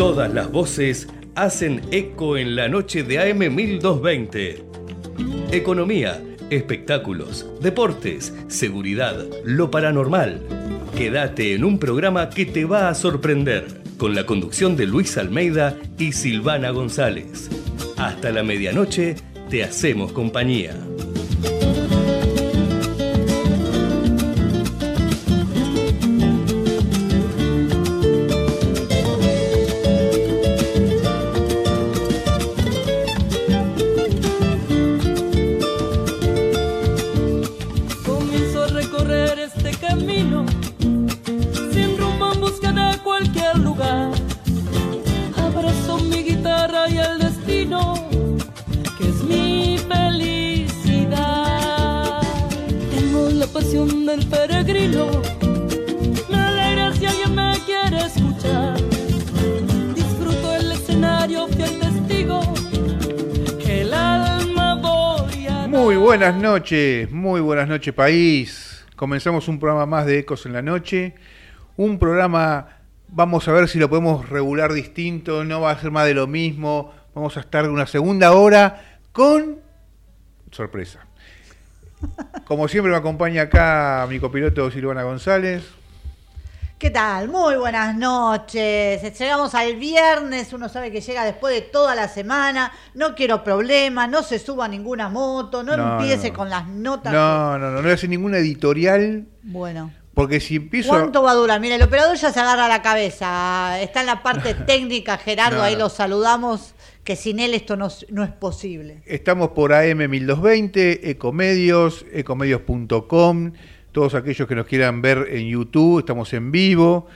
Todas las voces hacen eco en la noche de AM 1220. Economía, espectáculos, deportes, seguridad, lo paranormal. Quédate en un programa que te va a sorprender, con la conducción de Luis Almeida y Silvana González. Hasta la medianoche te hacemos compañía. Noches, muy buenas noches país. Comenzamos un programa más de Ecos en la Noche. Un programa, vamos a ver si lo podemos regular distinto, no va a ser más de lo mismo. Vamos a estar una segunda hora con sorpresa. Como siempre me acompaña acá mi copiloto Silvana González. ¿Qué tal? Muy buenas noches. Llegamos al viernes, uno sabe que llega después de toda la semana. No quiero problemas, no se suba ninguna moto, no, empiece con las notas. No, no, no, no, no hace ninguna editorial. Bueno. Porque si empiezo. ¿Cuánto va a durar? Mira, el operador ya se agarra la cabeza. Está en la parte técnica, Gerardo, ahí lo saludamos. Que sin él esto no, no es posible. Estamos por AM 1220, Ecomedios, ecomedios.com todos aquellos que nos quieran ver en YouTube, estamos en vivo.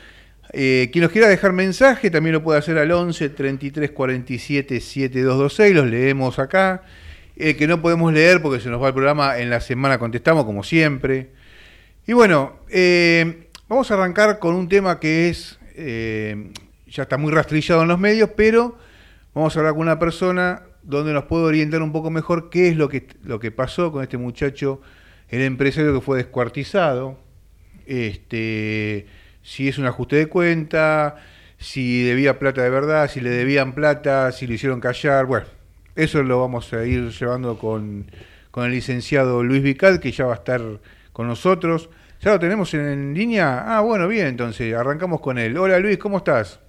Eh, quien nos quiera dejar mensaje también lo puede hacer al 11 33 47 7226, los leemos acá. El que no podemos leer porque se nos va el programa, en la semana contestamos como siempre. Y bueno, eh, vamos a arrancar con un tema que es, eh, ya está muy rastrillado en los medios, pero vamos a hablar con una persona donde nos puede orientar un poco mejor qué es lo que, lo que pasó con este muchacho el empresario que fue descuartizado, este, si es un ajuste de cuenta, si debía plata de verdad, si le debían plata, si lo hicieron callar, bueno, eso lo vamos a ir llevando con, el licenciado Luis Vical, que ya va a estar con nosotros. ¿Ya lo tenemos en, línea? Ah, bueno, bien, entonces arrancamos con él. Hola Luis, ¿cómo estás?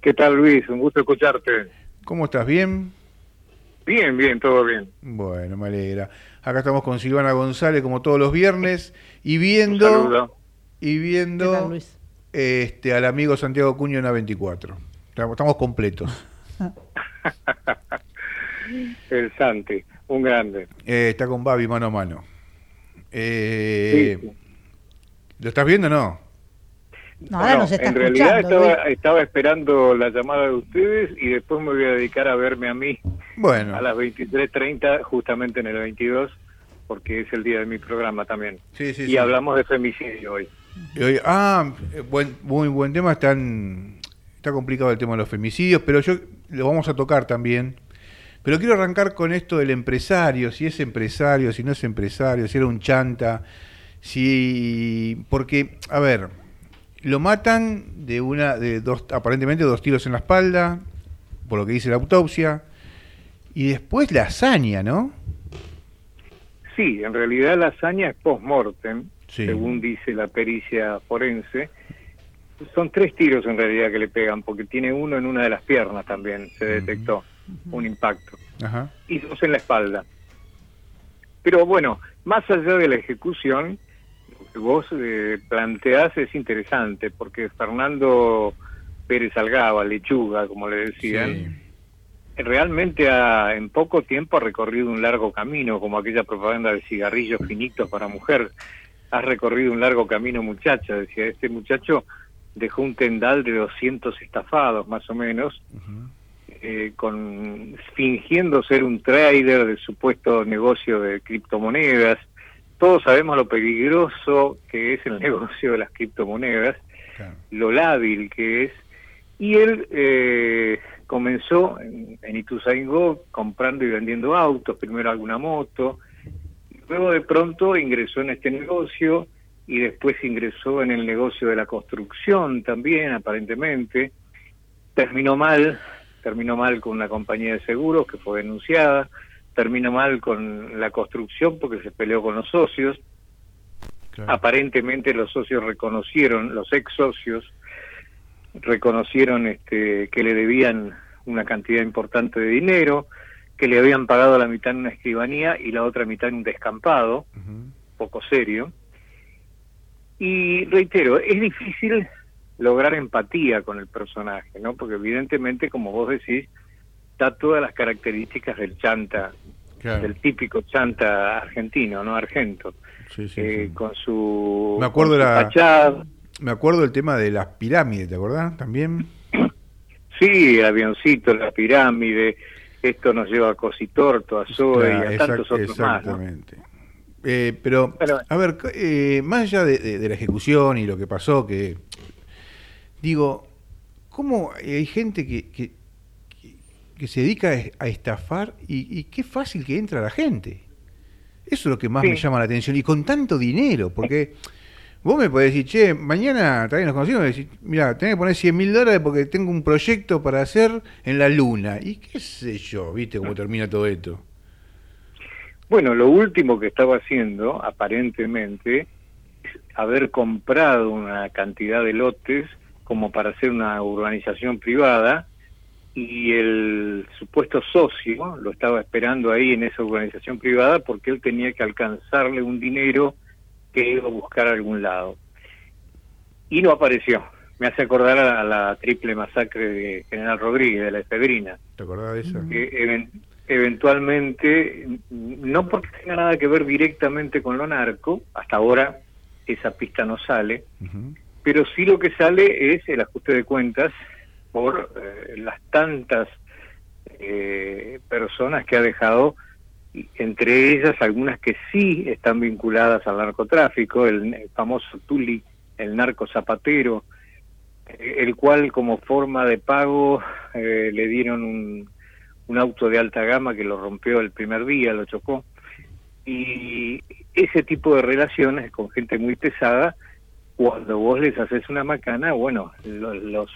¿Qué tal Luis? Un gusto escucharte. ¿Cómo estás? ¿Bien? Bien, bien, todo bien. Bueno, me alegra. Acá estamos con Silvana González como todos los viernes y viendo y viendo este al amigo Santiago Cuño en A24. Estamos completos. El Santi, un grande. Eh, está con Babi mano a mano. Eh, ¿Lo estás viendo o no? No, ahora nos está en realidad estaba, esperando la llamada de ustedes y después me voy a dedicar a verme a mí bueno. a las 23.30, justamente en el 22, porque es el día de mi programa también. Sí, sí, y hablamos de femicidio hoy. ah, buen, muy buen tema, están, está complicado el tema de los femicidios, pero yo lo vamos a tocar también. Pero quiero arrancar con esto del empresario, si es empresario, si no es empresario, si era un chanta, si... Porque, a ver, lo matan de una, de dos, aparentemente dos tiros en la espalda, por lo que dice la autopsia, y después la hazaña, ¿no? Sí, en realidad la hazaña es post-mortem, según dice la pericia forense. Son tres tiros en realidad que le pegan, porque tiene uno en una de las piernas también, se detectó un impacto, y dos en la espalda. Pero bueno, más allá de la ejecución, vos eh, planteás es interesante, porque Fernando Pérez Algaba, Lechuga, como le decían, realmente ha, en poco tiempo ha recorrido un largo camino, como aquella propaganda de cigarrillos finitos para mujer. Has recorrido un largo camino, muchacha, decía, este muchacho dejó un tendal de 200 estafados, más o menos, eh, con fingiendo ser un trader de supuesto negocio de criptomonedas, todos sabemos lo peligroso que es el negocio de las criptomonedas, lo lábil que es, y él eh, comenzó en, en Ituzaingó comprando y vendiendo autos, primero alguna moto, luego de pronto ingresó en este negocio y después ingresó en el negocio de la construcción también, aparentemente. Terminó mal, terminó mal con una compañía de seguros que fue denunciada, terminó mal con la construcción porque se peleó con los socios. Aparentemente los socios reconocieron, los ex socios reconocieron este, que le debían una cantidad importante de dinero, que le habían pagado la mitad en una escribanía y la otra mitad en un descampado, poco serio. Y reitero, es difícil lograr empatía con el personaje, ¿no? Porque evidentemente, como vos decís, da todas las características del chanta, del típico chanta argentino, ¿no? Argento. Eh, con su... Me acuerdo, la, me acuerdo el tema de las pirámides, ¿te acordás? También. Sí, avioncito, la pirámide, esto nos lleva a Cositorto, a Zoe y a tantos otros exactamente. Eh, pero, a ver, eh, más allá de, la ejecución y lo que pasó, que digo, ¿cómo hay gente que, que, que se dedica a estafar y, qué fácil que entra la gente? Eso es lo que más me llama la atención y con tanto dinero, porque vos me podés decir, che, mañana también nos conocimos decir, mira, tenés que poner 100 mil dólares porque tengo un proyecto para hacer en la luna. Y qué sé yo, viste cómo termina todo esto. Bueno, lo último que estaba haciendo, aparentemente, es haber comprado una cantidad de lotes como para hacer una urbanización privada y el supuesto socio lo estaba esperando ahí en esa urbanización privada porque él tenía que alcanzarle un dinero que iba a buscar a algún lado. Y no apareció. Me hace acordar a la triple masacre de General Rodríguez, de la Efebrina. ¿Te acordás de eso? Que eventualmente, no porque tenga nada que ver directamente con lo narco, hasta ahora esa pista no sale, pero sí lo que sale es el ajuste de cuentas por eh, las tantas eh, personas que ha dejado, entre ellas algunas que sí están vinculadas al narcotráfico, el, famoso Tuli, el narco zapatero, eh, el cual como forma de pago le dieron un un auto de alta gama que lo rompió el primer día, lo chocó. Y ese tipo de relaciones con gente muy pesada, cuando vos les haces una macana, bueno, los,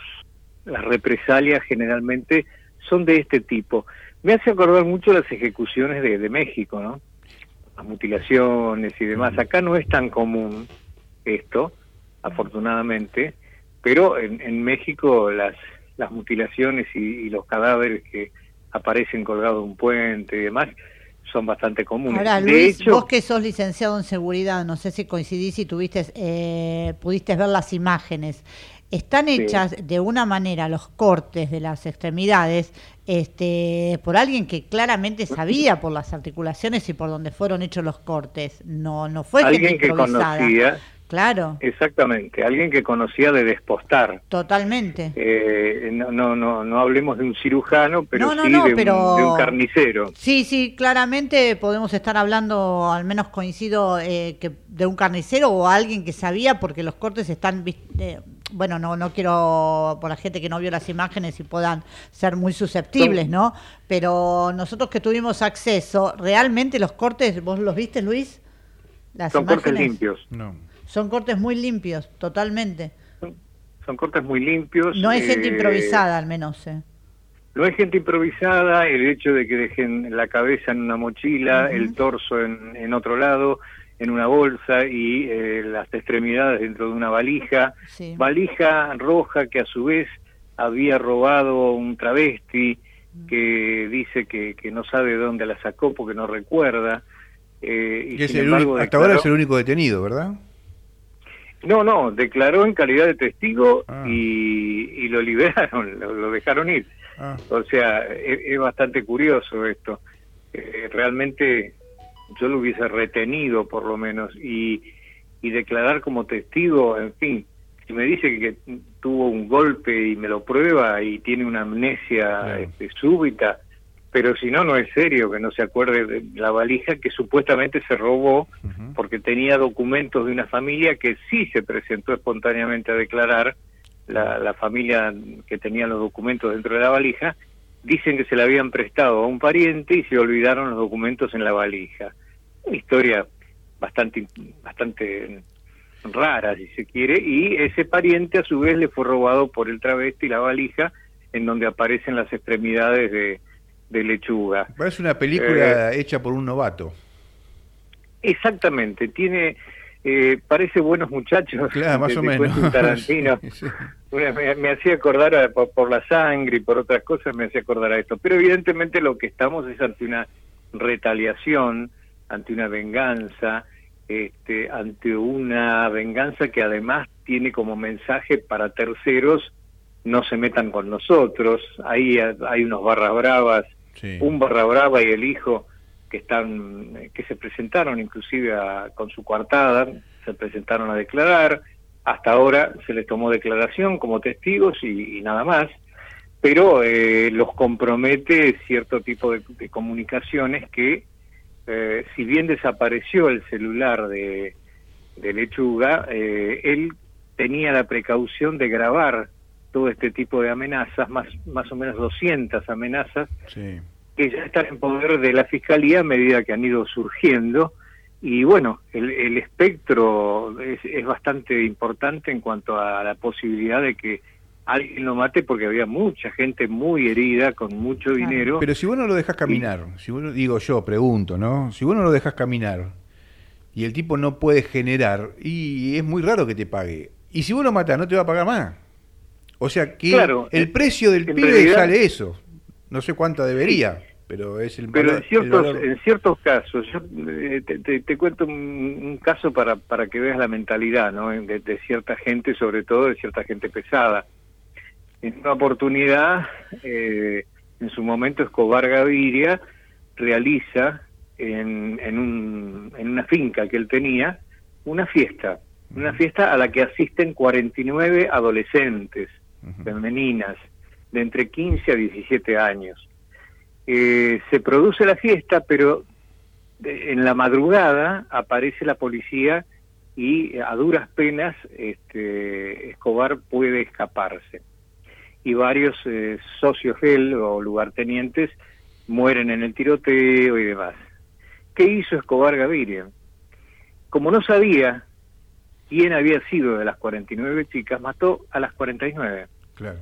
las represalias generalmente son de este tipo. Me hace acordar mucho las ejecuciones de, de México, ¿no? Las mutilaciones y demás. Acá no es tan común esto, afortunadamente, pero en, en México las, las mutilaciones y los cadáveres que aparecen colgados de un puente y demás, son bastante comunes. Ahora, Luis, vos que sos licenciado en seguridad, no sé si coincidís y tuviste, eh, pudiste ver las imágenes. Están hechas de una manera los cortes de las extremidades este, por alguien que claramente sabía por las articulaciones y por donde fueron hechos los cortes. No, no fue alguien que conocía Claro. Exactamente, alguien que conocía de despostar. Totalmente. Eh, no, no, no, no hablemos de un cirujano, pero sí de, un, de, un, carnicero. Sí, sí, claramente podemos estar hablando, al menos coincido, eh, que de un carnicero o alguien que sabía, porque los cortes están, eh, bueno, no, no quiero por la gente que no vio las imágenes y puedan ser muy susceptibles, ¿no? Pero nosotros que tuvimos acceso, realmente los cortes, ¿vos los viste, Luis? Las son cortes limpios. No. Son cortes muy limpios, totalmente. Son, cortes muy limpios. No hay gente eh, improvisada, al menos. Eh. No hay gente improvisada, el hecho de que dejen la cabeza en una mochila, el torso en, otro lado, en una bolsa y eh, las extremidades dentro de una valija. Valija roja que a su vez había robado un travesti que dice que, que no sabe dónde la sacó porque no recuerda. y, hasta ahora es el único detenido, ¿verdad? No, no, declaró en calidad de testigo ah. y, lo liberaron, lo, dejaron ir. Ah. O sea, es, bastante curioso esto. Eh, realmente yo lo hubiese retenido por lo menos y, y declarar como testigo, en fin, si me dice que tuvo un golpe y me lo prueba y tiene una amnesia este, súbita, pero si no, no es serio que no se acuerde de la valija que supuestamente se robó porque tenía documentos de una familia que sí se presentó espontáneamente a declarar, la, familia que tenía los documentos dentro de la valija, dicen que se la habían prestado a un pariente y se olvidaron los documentos en la valija. Una historia bastante, bastante rara, si se quiere, y ese pariente a su vez le fue robado por el travesti la valija, en donde aparecen las extremidades de, de lechuga. Parece una película eh, hecha por un novato. Exactamente, tiene eh, parece buenos muchachos. Claro, más o menos. Tarantino. me, hacía acordar por, la sangre y por otras cosas, me hacía acordar a esto. Pero evidentemente lo que estamos es ante una retaliación, ante una venganza, este, ante una venganza que además tiene como mensaje para terceros no se metan con nosotros. Ahí hay unos barras bravas, un barra brava y el hijo que están que se presentaron inclusive con su coartada, se presentaron a declarar, hasta ahora se les tomó declaración como testigos y, nada más, pero eh, los compromete cierto tipo de, comunicaciones que, eh, si bien desapareció el celular de, de Lechuga, eh, él tenía la precaución de grabar todo este tipo de amenazas, más, más o menos 200 amenazas, sí que ya están en poder de la Fiscalía a medida que han ido surgiendo. Y bueno, el, espectro es, bastante importante en cuanto a la posibilidad de que alguien lo mate porque había mucha gente muy herida, con mucho dinero. Pero si vos no lo dejas caminar, si vos, digo yo, pregunto, ¿no? Si vos no lo dejas caminar y el tipo no puede generar, y es muy raro que te pague. Y si vos lo matás, no te va a pagar más. O sea que el precio del pibe sale eso. No sé cuánta debería, pero es el Pero en ciertos, en ciertos casos, yo eh, te, cuento un, caso para, para que veas la mentalidad ¿no? de, cierta gente, sobre todo de cierta gente pesada. En una oportunidad, eh, en su momento Escobar Gaviria realiza en, en, un, en una finca que él tenía una fiesta, una fiesta a la que asisten 49 adolescentes femeninas de entre 15 a 17 años. Eh, se produce la fiesta, pero en la madrugada aparece la policía y a duras penas este, Escobar puede escaparse. Y varios eh, socios de él o lugartenientes mueren en el tiroteo y demás. ¿Qué hizo Escobar Gaviria? Como no sabía quién había sido de las 49 chicas, mató a las 49. Claro.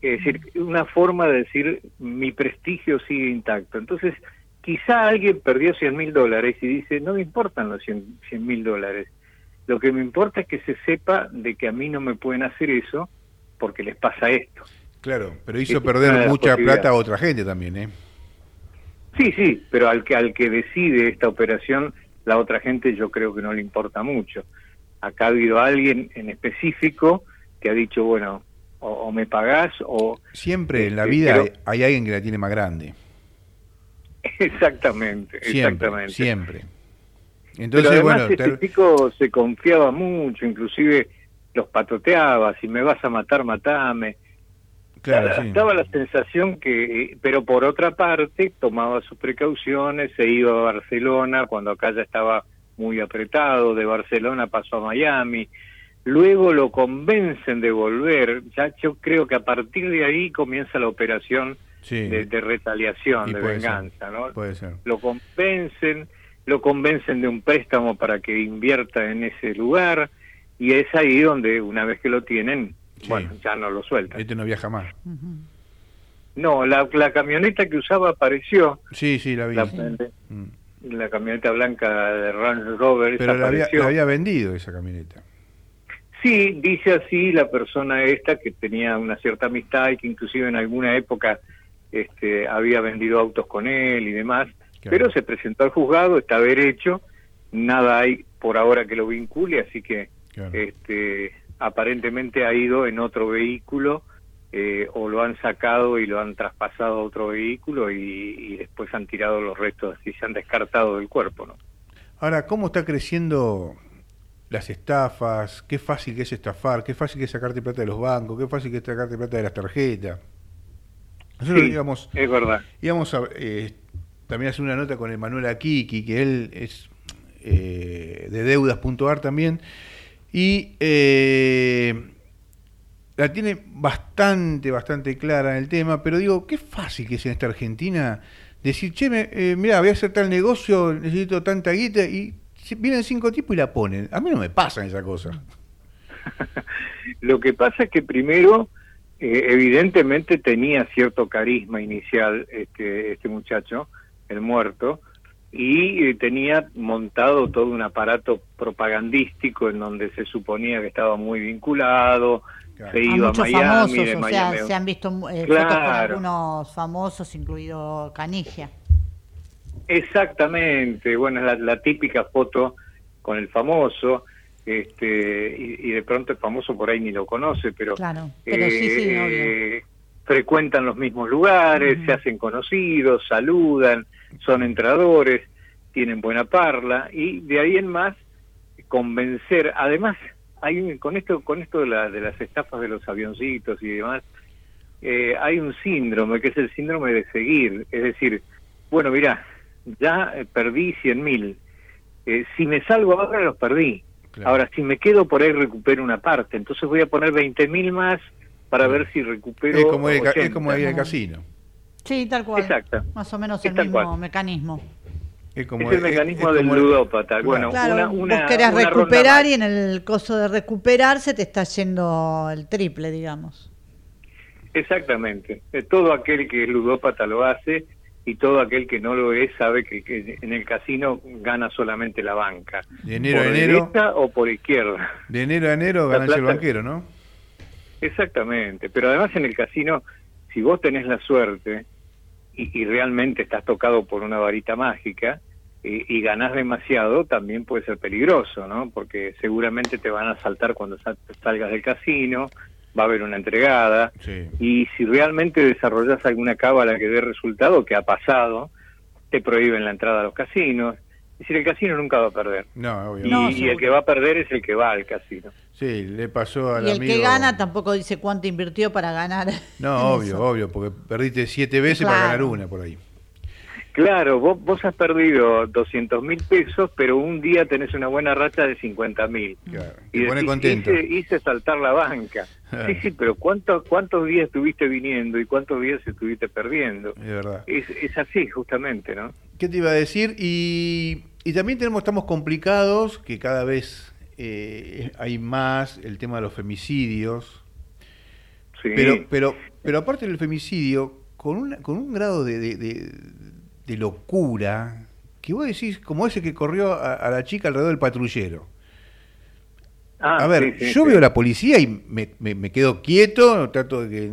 Es decir, una forma de decir mi prestigio sigue intacto. Entonces, quizá alguien perdió 100 mil dólares y dice, no me importan los 100 mil dólares. Lo que me importa es que se sepa de que a mí no me pueden hacer eso porque les pasa esto. Claro, pero hizo perder mucha plata a otra gente también, ¿eh? Sí, sí, pero al que, al que decide esta operación, la otra gente yo creo que no le importa mucho. Acá ha habido alguien en específico que ha dicho, bueno, o, me pagás o... Siempre en la este, vida hay, alguien que la tiene más grande. Exactamente, siempre, exactamente. Siempre. Entonces, Pero además bueno, este chico se confiaba mucho, inclusive los patoteaba, si me vas a matar, matame. Claro, Estaba la sensación que, pero por otra parte, tomaba sus precauciones, se iba a Barcelona cuando acá ya estaba muy apretado, de Barcelona pasó a Miami, luego lo convencen de volver, ya yo creo que a partir de ahí comienza la operación de, retaliación, de venganza, ¿no? Puede ser. Lo convencen, lo convencen de un préstamo para que invierta en ese lugar y es ahí donde una vez que lo tienen, bueno, ya no lo sueltan. Este no viaja más. No, la, la, camioneta que usaba apareció. Sí, sí, la vi. La, mm. camioneta blanca de Range Rover. Pero la había, la había vendido esa camioneta. Sí, dice así la persona esta que tenía una cierta amistad y que inclusive en alguna época este, había vendido autos con él y demás, pero se presentó al juzgado, está derecho, nada hay por ahora que lo vincule, así que este, aparentemente ha ido en otro vehículo eh, o lo han sacado y lo han traspasado a otro vehículo y, y después han tirado los restos y se han descartado del cuerpo, ¿no? Ahora, ¿cómo está creciendo las estafas, qué fácil que es estafar, qué fácil que es sacarte plata de los bancos, qué fácil que es sacarte plata de las tarjetas. Nosotros sí, es verdad. íbamos a eh, también hacer una nota con Emanuel Akiki, que él es eh, de deudas.ar también, y eh, la tiene bastante, bastante clara en el tema, pero digo, qué fácil que es en esta Argentina decir, che, me, mira, voy a hacer tal negocio, necesito tanta guita, y vienen cinco tipos y la ponen. A mí no me pasa esa cosa. Lo que pasa es que primero, eh, evidentemente tenía cierto carisma inicial este, este muchacho, el muerto, y eh, tenía montado todo un aparato propagandístico en donde se suponía que estaba muy vinculado, se iba a, Miami, famosos, o sea, se han visto eh, fotos con algunos famosos, incluido Canigia. Exactamente, bueno, es la, típica foto con el famoso, este, y, de pronto el famoso por ahí ni lo conoce, pero, claro, pero sí, sí, eh, frecuentan los mismos lugares, se hacen conocidos, saludan, son entradores, tienen buena parla, y de ahí en más convencer, además, hay con esto con esto de, la, de las estafas de los avioncitos y demás, eh, hay un síndrome que es el síndrome de seguir, es decir, bueno, mira, ya eh, perdí 100 mil. Eh, si me salgo ahora, los perdí. Ahora, si me quedo por ahí, recupero una parte. Entonces voy a poner 20 mil más para ver si recupero. Es como, el, es como el casino. Sí, tal cual. Exacto. Más o menos el mismo mecanismo. Es, como, el mecanismo del ludópata. Bueno, una, una, vos querés recuperar y en el coso de recuperar se te está yendo el triple, digamos. Exactamente. Eh, todo aquel que es ludópata lo hace y todo aquel que no lo es sabe que, en el casino gana solamente la banca. De enero a enero. o por izquierda. De enero a enero gana el banquero, ¿no? Exactamente. Pero además en el casino, si vos tenés la suerte y, realmente estás tocado por una varita mágica y, y, ganás demasiado, también puede ser peligroso, ¿no? Porque seguramente te van a saltar cuando salgas del casino va a haber una entregada y si realmente desarrollas alguna cábala que dé resultado, que ha pasado, te prohíben la entrada a los casinos. Es decir, el casino nunca va a perder. No, Y, el que va a perder es el que va al casino. Sí, le pasó al Y el que gana tampoco dice cuánto invirtió para ganar. No, obvio, obvio, porque perdiste siete veces para ganar una por ahí. Claro, vos, vos has perdido 200 mil pesos, pero un día tenés una buena racha de 50 mil. y pone contento. Hice, saltar la banca. sí, sí, pero ¿cuántos, ¿cuántos días estuviste viniendo y cuántos días estuviste perdiendo? Es verdad. Es, así, justamente, ¿no? ¿Qué te iba a decir? Y, y también tenemos, estamos complicados, que cada vez eh, hay más el tema de los femicidios. Sí. Pero, pero, pero aparte del femicidio, con, una, con un grado de de locura que vos decís, como ese que corrió a, la chica alrededor del patrullero. Ah, a ver, yo veo a la policía y me, me, quedo quieto, trato de que...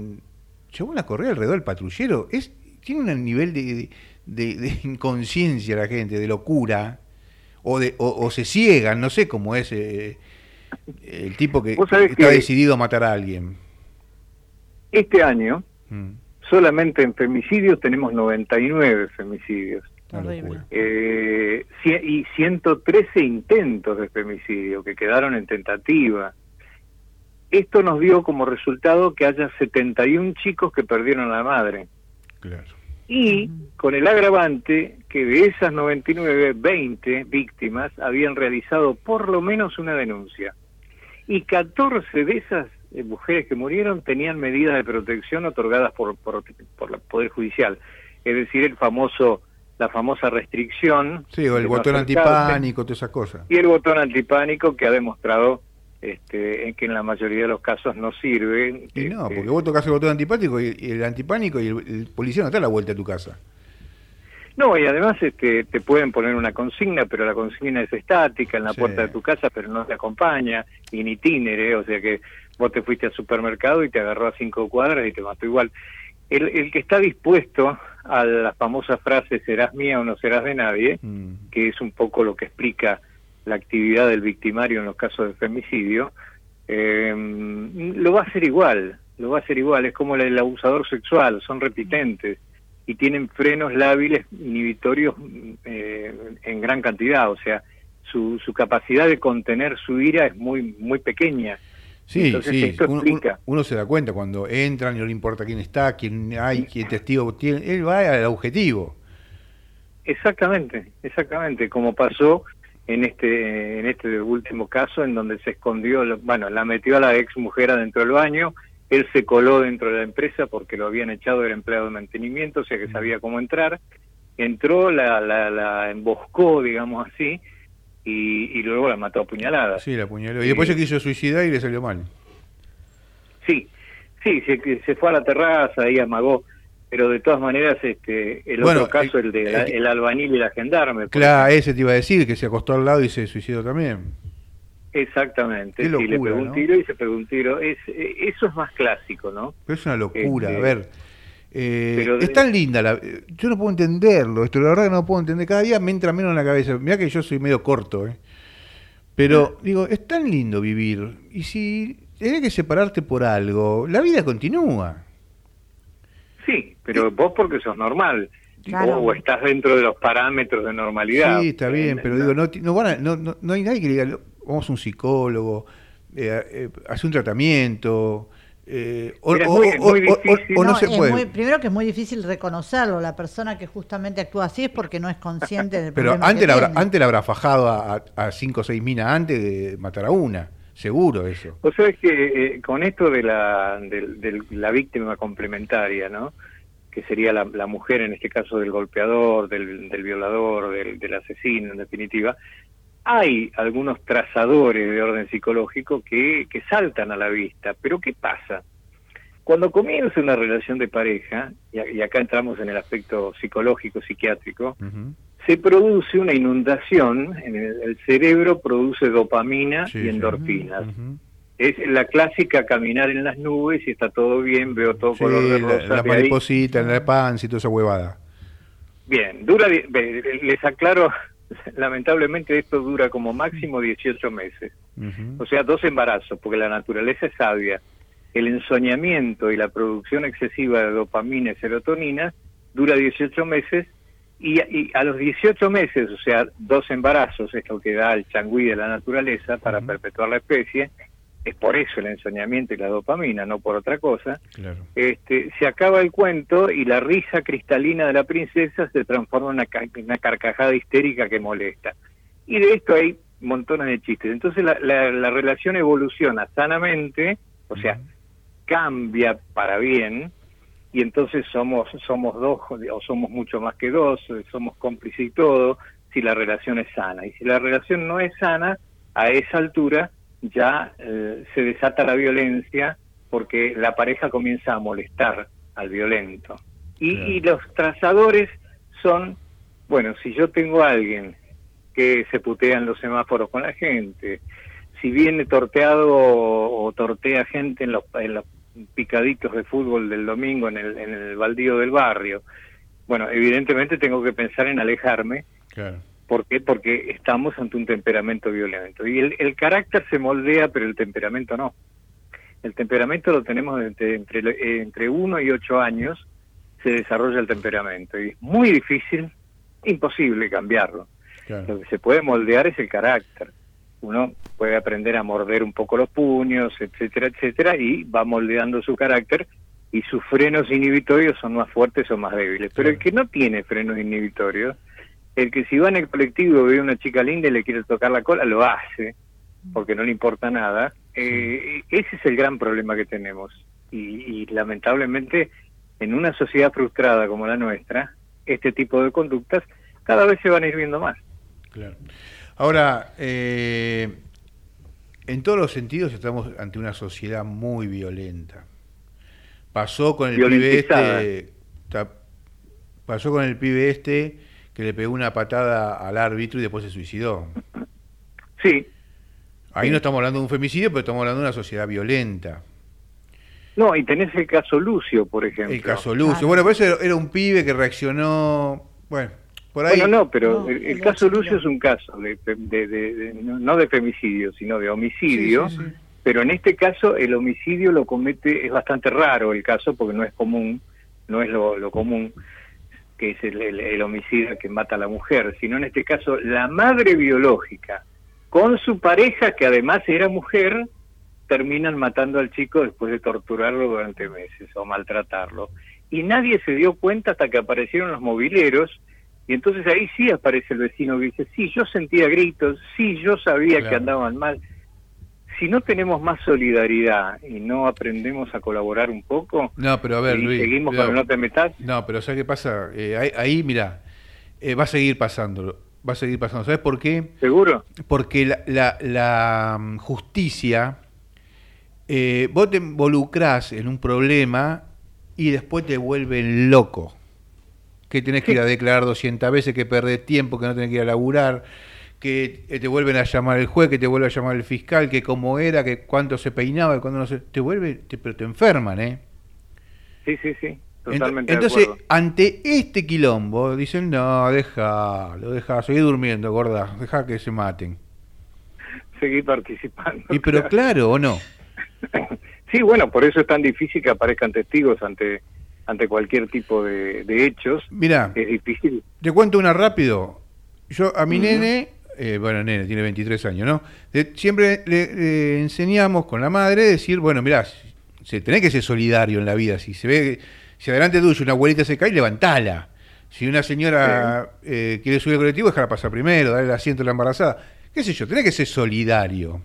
Yo la correr alrededor del patrullero, es tiene un nivel de, de, inconsciencia la gente, de locura, o, de, o, se ciegan, no sé cómo es eh, el tipo que está decidido a matar a alguien. Este año, mm solamente en femicidios tenemos 99 femicidios. Eh, y 113 intentos de femicidio que quedaron en tentativa. Esto nos dio como resultado que haya 71 chicos que perdieron a la madre. Y con el agravante que de esas 99, 20 víctimas habían realizado por lo menos una denuncia. Y 14 de esas eh, mujeres que murieron tenían medidas de protección otorgadas por, por, el Poder Judicial. Es decir, el famoso la famosa restricción. Sí, o el botón antipánico, todas esas cosas. Y el botón antipánico que ha demostrado este, que en la mayoría de los casos no sirve. Y no, porque vos tocas el botón antipánico y, el antipánico y el, policía no está a la vuelta de tu casa. No, y además este, te pueden poner una consigna, pero la consigna es estática en la puerta de tu casa, pero no te acompaña, in itinere, o sea que vos te fuiste al supermercado y te agarró a cinco cuadras y te mató igual. El, el que está dispuesto a la famosa frase serás mía o no serás de nadie, mm. que es un poco lo que explica la actividad del victimario en los casos de femicidio, eh, lo va a hacer igual, lo va a hacer igual, es como el abusador sexual, son repitentes y tienen frenos lábiles inhibitorios eh, en gran cantidad, o sea, su, su capacidad de contener su ira es muy muy pequeña. Sí, sí, uno, se da cuenta cuando entran y no le importa quién está, quién hay, quién testigo tiene, él va al objetivo. Exactamente, exactamente, como pasó en este en este último caso en donde se escondió, bueno, la metió a la ex mujer adentro del baño, él se coló dentro de la empresa porque lo habían echado del empleado de mantenimiento, o sea que sabía cómo entrar. Entró, la, la, emboscó, digamos así, y, luego la mató a puñaladas. Sí, la apuñaló. Y después se quiso suicidar y le salió mal. Sí, sí, se, se fue a la terraza y amagó pero de todas maneras este el otro caso el, de el, albanil y la gendarme claro ese te iba a decir que se acostó al lado y se suicidó también. Exactamente sí, le pegó un tiro y se pegó un tiro es eso es más clásico no pero es una locura este, a ver eh, es tan linda la, yo no puedo entenderlo esto la verdad que no puedo entender cada día me entra menos en la cabeza mira que yo soy medio corto ¿eh? pero digo es tan lindo vivir y si tienes que separarte por algo la vida continúa Sí, pero vos porque sos normal. O estás dentro de los parámetros de normalidad. Sí, está bien, pero digo, no, no, van no, no, hay nadie que diga, vamos a un psicólogo, eh, eh, hace un tratamiento. Eh, o, no, se puede. primero que es muy difícil reconocerlo. La persona que justamente actúa así es porque no es consciente del Pero antes, la habrá, antes la habrá fajado a, a cinco o seis minas antes de matar a una. Seguro eso. O sea, es que eh, con esto de la, de, la víctima complementaria, ¿no? que sería la, mujer en este caso del golpeador, del, violador, del, asesino en definitiva, hay algunos trazadores de orden psicológico que, que saltan a la vista. Pero ¿qué pasa? Cuando comienza una relación de pareja, y, acá entramos en el aspecto psicológico, psiquiátrico, se produce una inundación, en el, cerebro produce dopamina y endorfinas. Es la clásica caminar en las nubes y está todo bien, veo todo color de rosa. La, mariposita, en la panza y toda esa huevada. Bien, dura, les aclaro, lamentablemente esto dura como máximo 18 meses. O sea, dos embarazos, porque la naturaleza es sabia. El ensoñamiento y la producción excesiva de dopamina y serotonina dura 18 meses y, a los 18 meses, o sea, dos embarazos, es lo que da el changüí de la naturaleza para perpetuar la especie, es por eso el ensoñamiento y la dopamina, no por otra cosa, este, se acaba el cuento y la risa cristalina de la princesa se transforma en una, carcajada histérica que molesta. Y de esto hay montones de chistes. Entonces la, la, relación evoluciona sanamente, o sea, cambia para bien, y entonces somos somos dos o somos mucho más que dos, somos cómplices y todo, si la relación es sana. Y si la relación no es sana, a esa altura ya eh, se desata la violencia porque la pareja comienza a molestar al violento. Y, los trazadores son, bueno, si yo tengo a alguien que se putea en los semáforos con la gente, si viene torteado o, tortea gente en los, en los picaditos de fútbol del domingo en el, en el baldío del barrio. Bueno, evidentemente tengo que pensar en alejarme. Claro. ¿Por qué? Porque estamos ante un temperamento violento. Y el, el carácter se moldea, pero el temperamento no. El temperamento lo tenemos entre, entre, entre uno y ocho años, se desarrolla el temperamento. Y es muy difícil, imposible cambiarlo. Lo que se puede moldear es el carácter uno puede aprender a morder un poco los puños, etcétera, etcétera, y va moldeando su carácter y sus frenos inhibitorios son más fuertes o más débiles. Pero el que no tiene frenos inhibitorios, el que si va en el colectivo ve a una chica linda y le quiere tocar la cola, lo hace, porque no le importa nada. Eh, ese es el gran problema que tenemos. Y, y lamentablemente, en una sociedad frustrada como la nuestra, este tipo de conductas cada vez se van a ir viendo más. Claro. Ahora, eh, en todos los sentidos estamos ante una sociedad muy violenta. Pasó con el pibe este, pasó con el pibe este que le pegó una patada al árbitro y después se suicidó. Sí. Ahí no estamos hablando de un femicidio, pero estamos hablando de una sociedad violenta. No, y tenés el caso Lucio, por ejemplo. El caso Lucio. Bueno, pero eso era un pibe que reaccionó, bueno, bueno, no, pero el, caso Lucio es un caso, de, no de femicidio, sino de homicidio, pero en este caso el homicidio lo comete, es bastante raro el caso porque no es común, no es lo, común que es el, el, homicidio que mata a la mujer, sino en este caso la madre biológica con su pareja que además era mujer, terminan matando al chico después de torturarlo durante meses o maltratarlo. Y nadie se dio cuenta hasta que aparecieron los mobileros y entonces ahí sí aparece el vecino que dice, sí, yo sentía gritos, sí, yo sabía que andaban mal. Si no tenemos más solidaridad y no aprendemos a colaborar un poco, no, pero a ver, y seguimos para no te metas. No, pero ¿sabes qué pasa? Eh, ahí, mira, eh, va a seguir pasando. Va a seguir pasando. ¿Sabes por qué? ¿Seguro? Porque la, la, mm, justicia, eh, vos te involucrás en un problema y después te vuelven loco. Que tenés que ir a declarar 200 veces, que perdés tiempo, que no tenés que ir a laburar, que te vuelven a llamar el juez, que te vuelve a llamar el fiscal, que cómo era, que cuánto se peinaba, que cuándo no se... Te vuelve, pero te enferman, ¿eh? Sí, sí, sí. Totalmente Entonces, ante este quilombo, dicen, no, deja, lo deja, seguir durmiendo, gorda, deja que se maten. Seguir participando. Y pero claro, ¿o no? sí, bueno, por eso es tan difícil que aparezcan testigos ante ante cualquier tipo de, hechos. Mira, es difícil. Te cuento una rápido. Yo a mi nene, eh, bueno, nene tiene 23 años, ¿no? siempre le, enseñamos con la madre decir, bueno, mirá, se, tenés que ser solidario en la vida. Si se ve, si adelante tuyo una abuelita se cae, levantala. Si una señora eh, quiere subir al colectivo, déjala pasar primero, darle el asiento a la embarazada. ¿Qué sé yo? Tenés que ser solidario.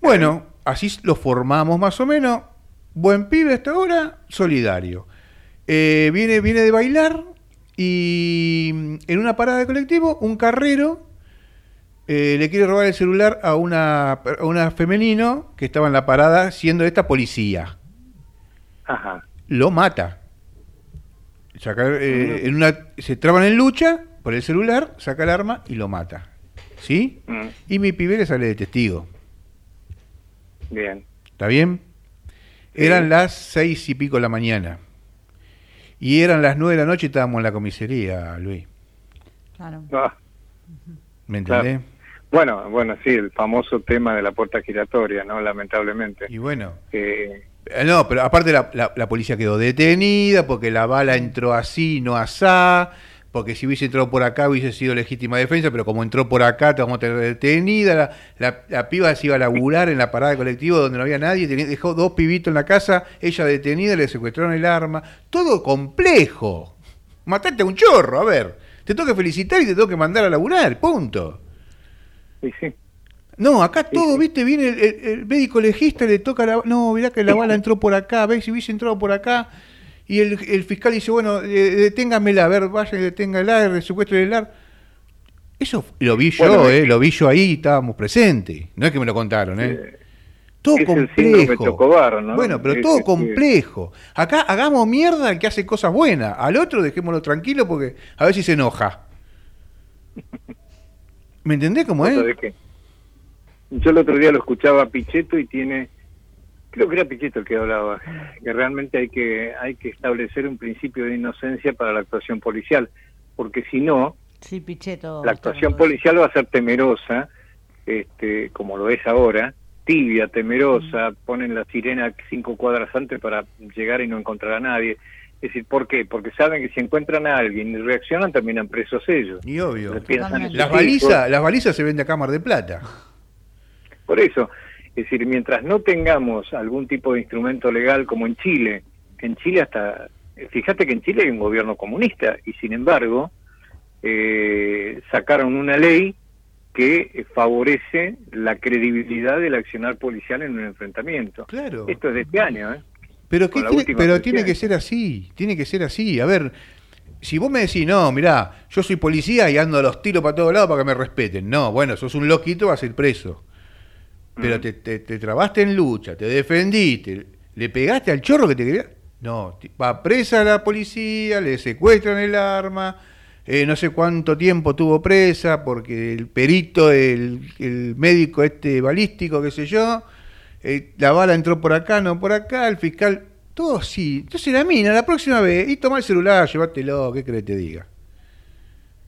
Bueno, así lo formamos más o menos. Buen pibe hasta ahora, solidario. Eh, viene, viene de bailar y en una parada de colectivo, un carrero eh, le quiere robar el celular a una, a una femenino que estaba en la parada siendo esta policía. Ajá. Lo mata. Eh, en una, se traban en lucha por el celular, saca el arma y lo mata. ¿Sí? Mm. Y mi pibe le sale de testigo. Bien. ¿Está bien? Eran las seis y pico de la mañana. Y eran las nueve de la noche y estábamos en la comisaría, Luis. Claro. Ah. ¿Me entendés? Bueno, bueno, sí, el famoso tema de la puerta giratoria, ¿no? Lamentablemente. Y bueno. Eh, no, pero aparte la, la, policía quedó detenida porque la bala entró así, no asá, porque si hubiese entrado por acá hubiese sido legítima defensa, pero como entró por acá te vamos a tener detenida. La, la, piba se iba a laburar en la parada de colectivo donde no había nadie, dejó dos pibitos en la casa, ella detenida, le secuestraron el arma. Todo complejo. Mataste a un chorro, a ver. Te tengo que felicitar y te tengo que mandar a laburar, punto. Sí, sí. No, acá todo, viste, viene el, médico legista, le toca la... No, mirá que la bala entró por acá, ves si hubiese entrado por acá y el, fiscal dice, bueno, deténgamela, a ver, vaya y deténgala, el ar. Eso lo vi yo, eh, lo vi yo ahí, estábamos presentes. No es que me lo contaron, ¿eh? todo complejo. Bueno, pero todo complejo. Acá hagamos mierda al que hace cosas buenas. Al otro dejémoslo tranquilo porque a ver si se enoja. ¿Me entendés cómo es? Yo el otro día lo escuchaba a Pichetto y tiene creo que era Pichetto el que hablaba, que realmente hay que, hay que establecer un principio de inocencia para la actuación policial, porque si no, sí, Pichetto, la actuación policial va a ser temerosa, este, como lo es ahora, tibia, temerosa, ponen la sirena cinco cuadras antes para llegar y no encontrar a nadie. Es decir, ¿por qué? Porque saben que si encuentran a alguien y reaccionan, terminan presos ellos. Y obvio. Las balizas, las balizas se venden a Cámara de Plata. Por eso, es decir, mientras no tengamos algún tipo de instrumento legal como en Chile, en Chile hasta, fíjate que en Chile hay un gobierno comunista y sin embargo eh, sacaron una ley que favorece la credibilidad del accionar policial en un enfrentamiento. Claro. Esto es de este año, ¿eh? Pero, pero tiene que ser así, tiene que ser así. A ver, si vos me decís, no, mirá, yo soy policía y ando a los tiros para todos lados para que me respeten. No, bueno, sos un loquito, vas a ir preso pero te, te, trabaste en lucha, te defendiste, le pegaste al chorro que te quería. No, va presa la policía, le secuestran el arma, eh, no sé cuánto tiempo tuvo presa, porque el perito, el, el médico este balístico, qué sé yo, eh, la bala entró por acá, no por acá, el fiscal, todo sí. Entonces la mina, la próxima vez, y toma el celular, llévatelo, ¿qué crees que te diga?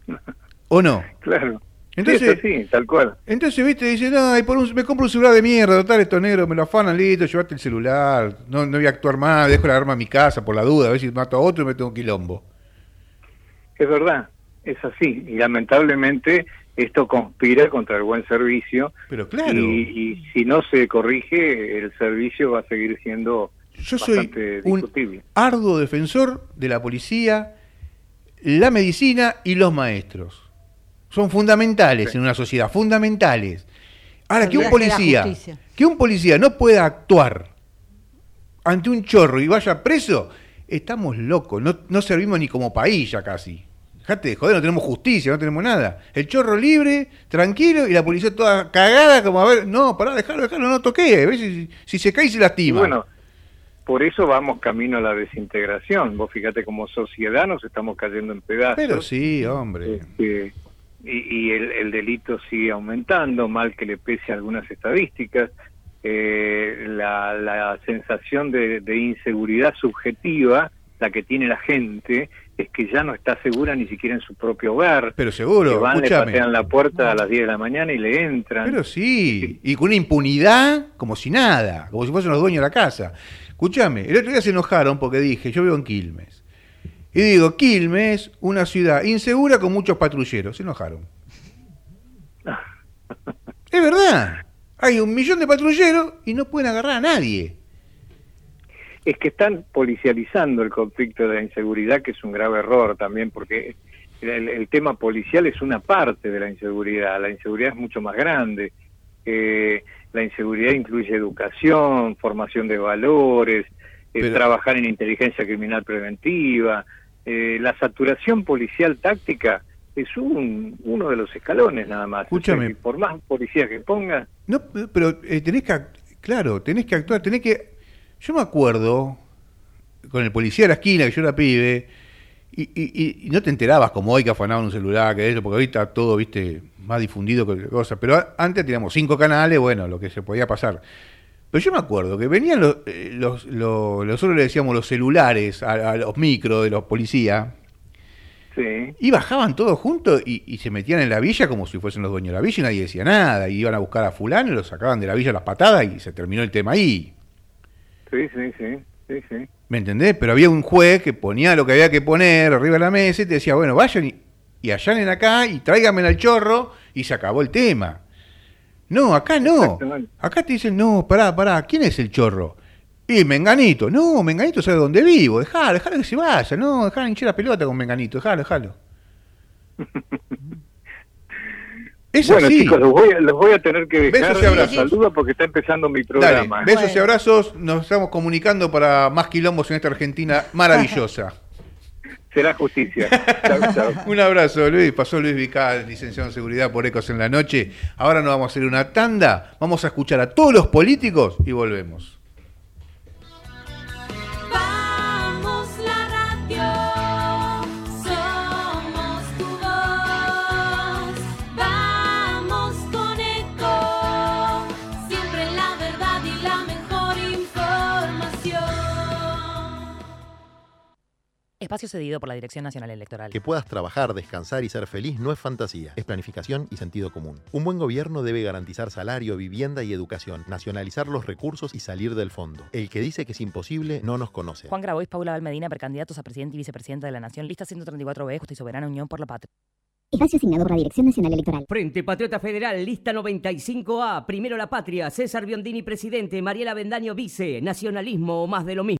¿O no? Claro. Entonces, sí, tal cual. Entonces, viste, dice, no, por un, me compro un celular de mierda, total, estos negros me lo afanan, listo, llevate el celular, no, no voy a actuar más, dejo la arma en mi casa por la duda, a ver si mato a otro y me tengo un quilombo. Es verdad, es así, y lamentablemente esto conspira contra el buen servicio. Pero claro. Y, si no se corrige, el servicio va a seguir siendo Yo soy un arduo defensor de la policía, la medicina y los maestros son fundamentales en una sociedad, fundamentales. Ahora, que un policía, que un policía no pueda actuar ante un chorro y vaya preso, estamos locos, no, no servimos ni como país ya casi. Dejate de joder, no tenemos justicia, no tenemos nada. El chorro libre, tranquilo, y la policía toda cagada, como a ver, no, pará, dejalo, dejalo, no toqué. Si, si se cae, se lastima. bueno, por eso vamos camino a la desintegración. Vos fíjate, como sociedad nos estamos cayendo en pedazos. Pero sí, hombre. Este, y, el, delito sigue aumentando, mal que le pese a algunas estadísticas. Eh, la, sensación de, inseguridad subjetiva, la que tiene la gente, es que ya no está segura ni siquiera en su propio hogar. Pero seguro, que van, le patean la puerta a las 10 de la mañana y le entran. Pero sí, y con una impunidad como si nada, como si fuesen los dueños de la casa. Escúchame, el otro día se enojaron porque dije, yo vivo en Quilmes. Y digo, Quilmes, una ciudad insegura con muchos patrulleros. Se enojaron. es verdad. Hay un millón de patrulleros y no pueden agarrar a nadie. Es que están policializando el conflicto de la inseguridad, que es un grave error también, porque el, tema policial es una parte de la inseguridad. La inseguridad es mucho más grande. Eh, la inseguridad incluye educación, formación de valores, eh, trabajar en inteligencia criminal preventiva, eh, la saturación policial táctica es un, uno de los escalones nada más. Escúchame. por más policías que ponga. No, pero eh, tenés que, claro, tenés que actuar, tenés que. Yo me acuerdo con el policía de la esquina que yo era pibe. Y, y, no te enterabas como hoy que afanaban un celular, que eso, porque ahorita todo, viste, más difundido que cosa. Pero antes teníamos cinco canales, bueno, lo que se podía pasar. Pero yo me acuerdo que venían los, eh, los, nosotros le decíamos los celulares a, los micros de los policías. Sí. Y bajaban todos juntos y, se metían en la villa como si fuesen los dueños de la villa y nadie decía nada. Y iban a buscar a fulano y lo sacaban de la villa a las patadas y se terminó el tema ahí. Sí, sí, sí. sí, sí. ¿Me entendés? Pero había un juez que ponía lo que había que poner arriba de la mesa y te decía, bueno, vayan y, y allanen acá y tráiganme al chorro y se acabó el tema. No, acá no. Acá te dicen, no, pará, pará, ¿quién es el chorro? Y Menganito. No, Menganito sabe dónde vivo. Dejalo, dejalo que se vaya. No, dejalo hinchar la pelota con Menganito. Dejalo, dejalo. Es bueno, chicos, los voy, a, los voy, a, tener que dejar. Besos y abrazos. Saludos porque está empezando mi programa. besos y abrazos. Nos estamos comunicando para más quilombos en esta Argentina maravillosa será justicia. Un abrazo, Luis. Pasó Luis Vical, licenciado en seguridad por Ecos en la noche. Ahora nos vamos a hacer una tanda. Vamos a escuchar a todos los políticos y volvemos. Espacio cedido por la Dirección Nacional Electoral. Que puedas trabajar, descansar y ser feliz no es fantasía, es planificación y sentido común. Un buen gobierno debe garantizar salario, vivienda y educación, nacionalizar los recursos y salir del fondo. El que dice que es imposible no nos conoce. Juan Grabois, Paula Valmedina, precandidatos a presidente y vicepresidenta de la Nación, lista 134B, Justa y Soberana Unión por la Patria. Espacio asignado por la Dirección Nacional Electoral. Frente Patriota Federal, lista 95A. Primero la patria. César Biondini, presidente. Mariela Bendaño, vice. Nacionalismo o más de lo mismo.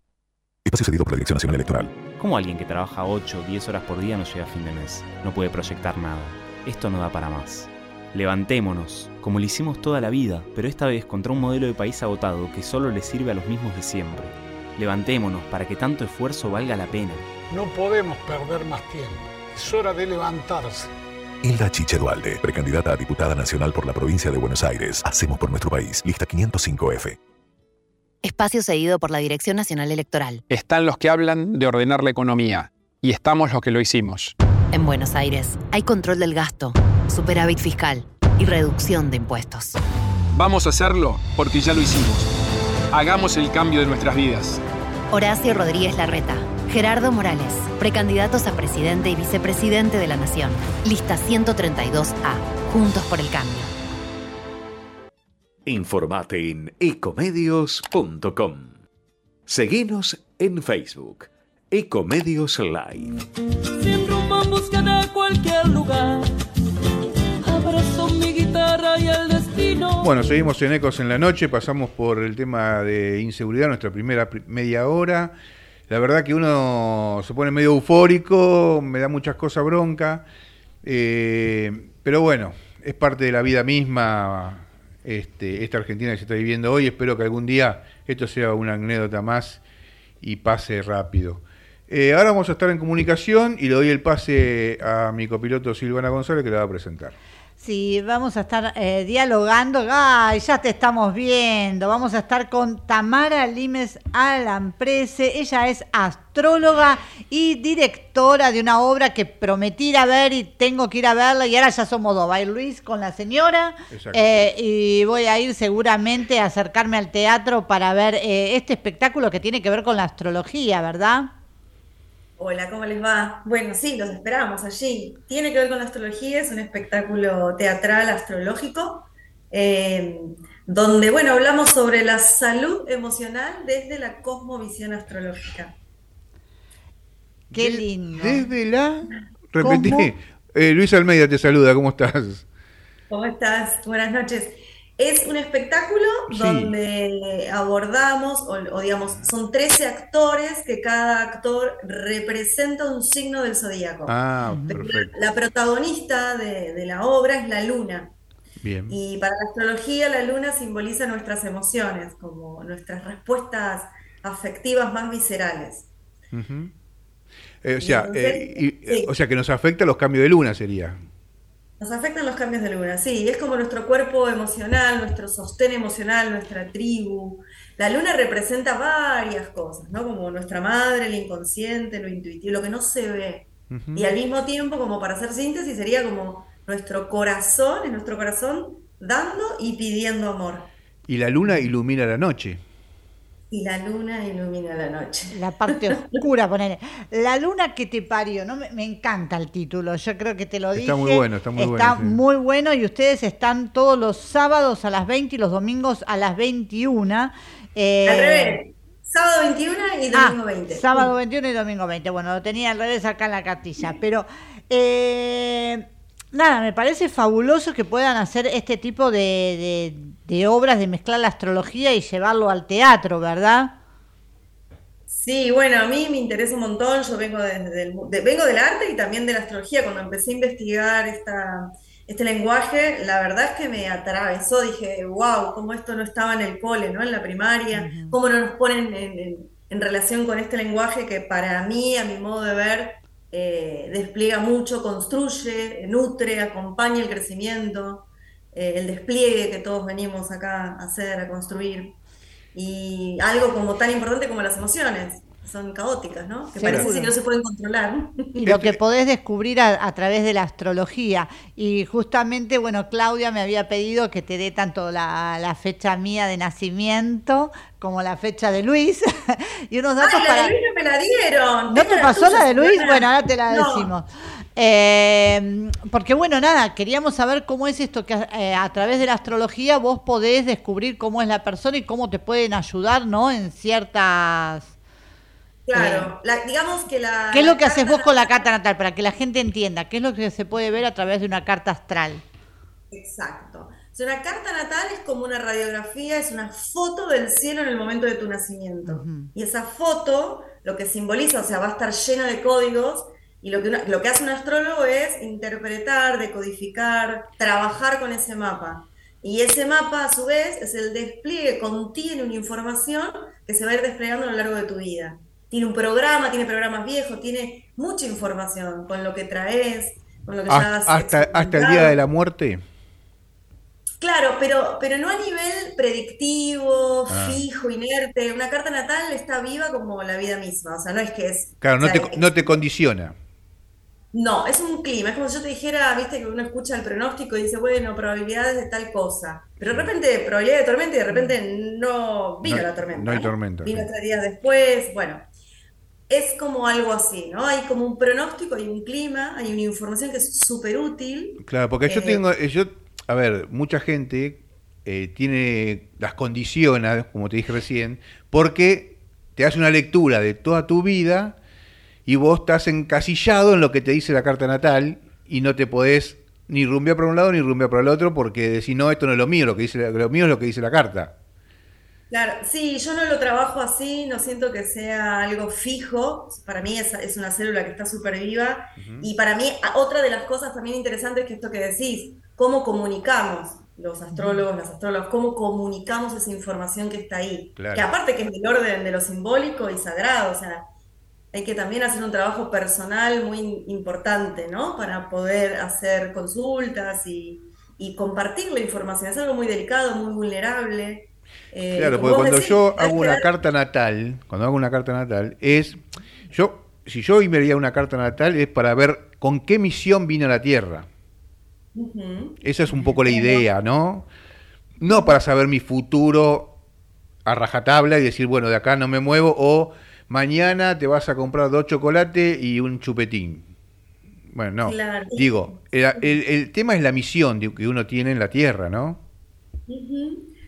Espacio cedido por la Dirección Nacional Electoral. ¿Cómo alguien que trabaja 8 o 10 horas por día no llega a fin de mes? No puede proyectar nada. Esto no da para más. Levantémonos, como lo hicimos toda la vida, pero esta vez contra un modelo de país agotado que solo le sirve a los mismos de siempre. Levantémonos para que tanto esfuerzo valga la pena. No podemos perder más tiempo. Es hora de levantarse. Hilda Chiche Dualde, precandidata a diputada nacional por la provincia de Buenos Aires. Hacemos por nuestro país. Lista 505F. Espacio cedido por la Dirección Nacional Electoral. Están los que hablan de ordenar la economía y estamos los que lo hicimos. En Buenos Aires hay control del gasto, superávit fiscal y reducción de impuestos. Vamos a hacerlo porque ya lo hicimos. Hagamos el cambio de nuestras vidas. Horacio Rodríguez Larreta, Gerardo Morales, precandidatos a presidente y vicepresidente de la Nación. Lista 132A. Juntos por el cambio. Informate en ecomedios.com. Seguinos en Facebook. Ecomedios Live. Rumbo en busca de cualquier lugar. Abrazo mi guitarra y el destino. Bueno, seguimos en Ecos en la noche. Pasamos por el tema de inseguridad, nuestra primera media hora. La verdad que uno se pone medio eufórico, me da muchas cosas bronca. Eh, pero bueno, es parte de la vida misma este, esta Argentina que se está viviendo hoy. Espero que algún día esto sea una anécdota más y pase rápido. Eh, ahora vamos a estar en comunicación y le doy el pase a mi copiloto Silvana González que le va a presentar. Sí, vamos a estar eh, dialogando. Ay, ya te estamos viendo. Vamos a estar con Tamara Limes Alamprese. Ella es astróloga y directora de una obra que prometí ir a ver y tengo que ir a verla. Y ahora ya somos dos. Va a ir Luis con la señora. Eh, y voy a ir seguramente a acercarme al teatro para ver eh, este espectáculo que tiene que ver con la astrología, ¿verdad? Hola, ¿cómo les va? Bueno, sí, los esperamos allí. Tiene que ver con la astrología, es un espectáculo teatral astrológico, eh, donde, bueno, hablamos sobre la salud emocional desde la cosmovisión astrológica. Qué lindo. Desde la... Repetí. Eh, Luis Almeida te saluda, ¿cómo estás? ¿Cómo estás? Buenas noches. Es un espectáculo donde abordamos, o, digamos, son 13 actores que cada actor representa un signo del zodíaco. Ah, perfecto. La, protagonista de, la obra es la luna. Bien. Y para la astrología la luna simboliza nuestras emociones, como nuestras respuestas afectivas más viscerales. Eh, o, sea, eh, o sea, que nos afecta los cambios de luna sería. Nos afectan los cambios de luna, sí, es como nuestro cuerpo emocional, nuestro sostén emocional, nuestra tribu. La luna representa varias cosas, ¿no? Como nuestra madre, el inconsciente, lo intuitivo, lo que no se ve. Y al mismo tiempo, como para hacer síntesis, sería como nuestro corazón, es nuestro corazón dando y pidiendo amor. Y la luna ilumina la noche y la luna ilumina la noche. La parte oscura, poner. La luna que te parió, ¿no? Me, encanta el título, yo creo que te lo dije. Está muy bueno, está muy bueno. Está muy bueno y ustedes están todos los sábados a las 20 y los domingos a las 21. Eh, al revés. Sábado 21 y domingo 20. Ah, sábado 21 y domingo 20. Bueno, lo tenía al revés acá en la cartilla. Pero eh, nada, me parece fabuloso que puedan hacer este tipo de de obras, de mezclar la astrología y llevarlo al teatro, ¿verdad? Sí, bueno, a mí me interesa un montón, yo vengo, desde vengo del arte y también de la astrología, cuando empecé a investigar esta, este lenguaje, la verdad es que me atravesó, dije, wow, cómo esto no estaba en el cole, ¿no? En la primaria, cómo no nos ponen en, relación con este lenguaje que para mí, a mi modo de ver, eh, despliega mucho, construye, nutre, acompaña el crecimiento. Eh, el despliegue que todos venimos acá a hacer, a construir. Y algo como tan importante como las emociones, son caóticas, ¿no? Que parece que no se pueden controlar. Y lo que podés descubrir a, través de la astrología. Y justamente, bueno, Claudia me había pedido que te dé tanto la, fecha mía de nacimiento como la fecha de Luis. y unos datos Ay, la de Luis no me la dieron. ¿No te pasó la de Luis? Bueno, ahora te la decimos. Eh, porque bueno, nada, queríamos saber cómo es esto que eh, a través de la astrología vos podés descubrir cómo es la persona y cómo te pueden ayudar, ¿no? En ciertas... Claro, eh, digamos que la... ¿Qué es lo que haces vos con la carta natal? Para que la gente entienda, ¿qué es lo que se puede ver a través de una carta astral? Exacto. O una carta natal es como una radiografía, es una foto del cielo en el momento de tu nacimiento. Y esa foto, lo que simboliza, o sea, va a estar llena de códigos y lo que, lo que hace un astrólogo es interpretar, decodificar, trabajar con ese mapa. Y ese mapa, a su vez, es el despliegue, contiene una información que se va a ir desplegando a lo largo de tu vida. Tiene un programa, tiene programas viejos, tiene mucha información con lo que traes, con lo que ya has hasta, hasta el día de la muerte. Claro, pero, pero no a nivel predictivo, ah. fijo, inerte. Una carta natal está viva como la vida misma. O sea, no es que es. Claro, no, te, no te condiciona. No, es un clima. Es como si yo te dijera, viste, que uno escucha el pronóstico y dice, bueno, probabilidades de tal cosa. Pero de repente, probabilidad de tormenta y de repente no vino la tormenta. No hay tormenta. Vino tres días después. Bueno, es como algo así, ¿no? Hay como un pronóstico, hay un clima, hay una información que es súper útil. Claro, porque yo eh, tengo, eh, yo, a ver, mucha gente eh, tiene, las condiciona, como te dije recién, porque te hace una lectura de toda tu vida y vos estás encasillado en lo que te dice la carta natal y no te podés ni rumbear por un lado ni rumbear por el otro porque si no, esto no es lo mío, lo, que dice, lo mío es lo que dice la carta. Claro, sí, yo no lo trabajo así, no siento que sea algo fijo, para mí es, es una célula que está súper viva. Y para mí otra de las cosas también interesantes es que esto que decís, cómo comunicamos los astrólogos, las astrólogas, cómo comunicamos esa información que está ahí, que aparte que es del orden de lo simbólico y sagrado, o sea, hay que también hacer un trabajo personal muy importante, ¿no? Para poder hacer consultas y, compartir la información. Es algo muy delicado, muy vulnerable. Eh, claro, porque cuando yo hago una carta natal, cuando hago una carta natal, es, yo, si yo enviaría una carta natal es para ver con qué misión vine a la Tierra. Esa es un poco la idea, ¿no? No para saber mi futuro a rajatabla y decir, bueno, de acá no me muevo, o mañana te vas a comprar dos chocolates y un chupetín. Bueno, no. Digo, el, tema es la misión que uno tiene en la Tierra, ¿no?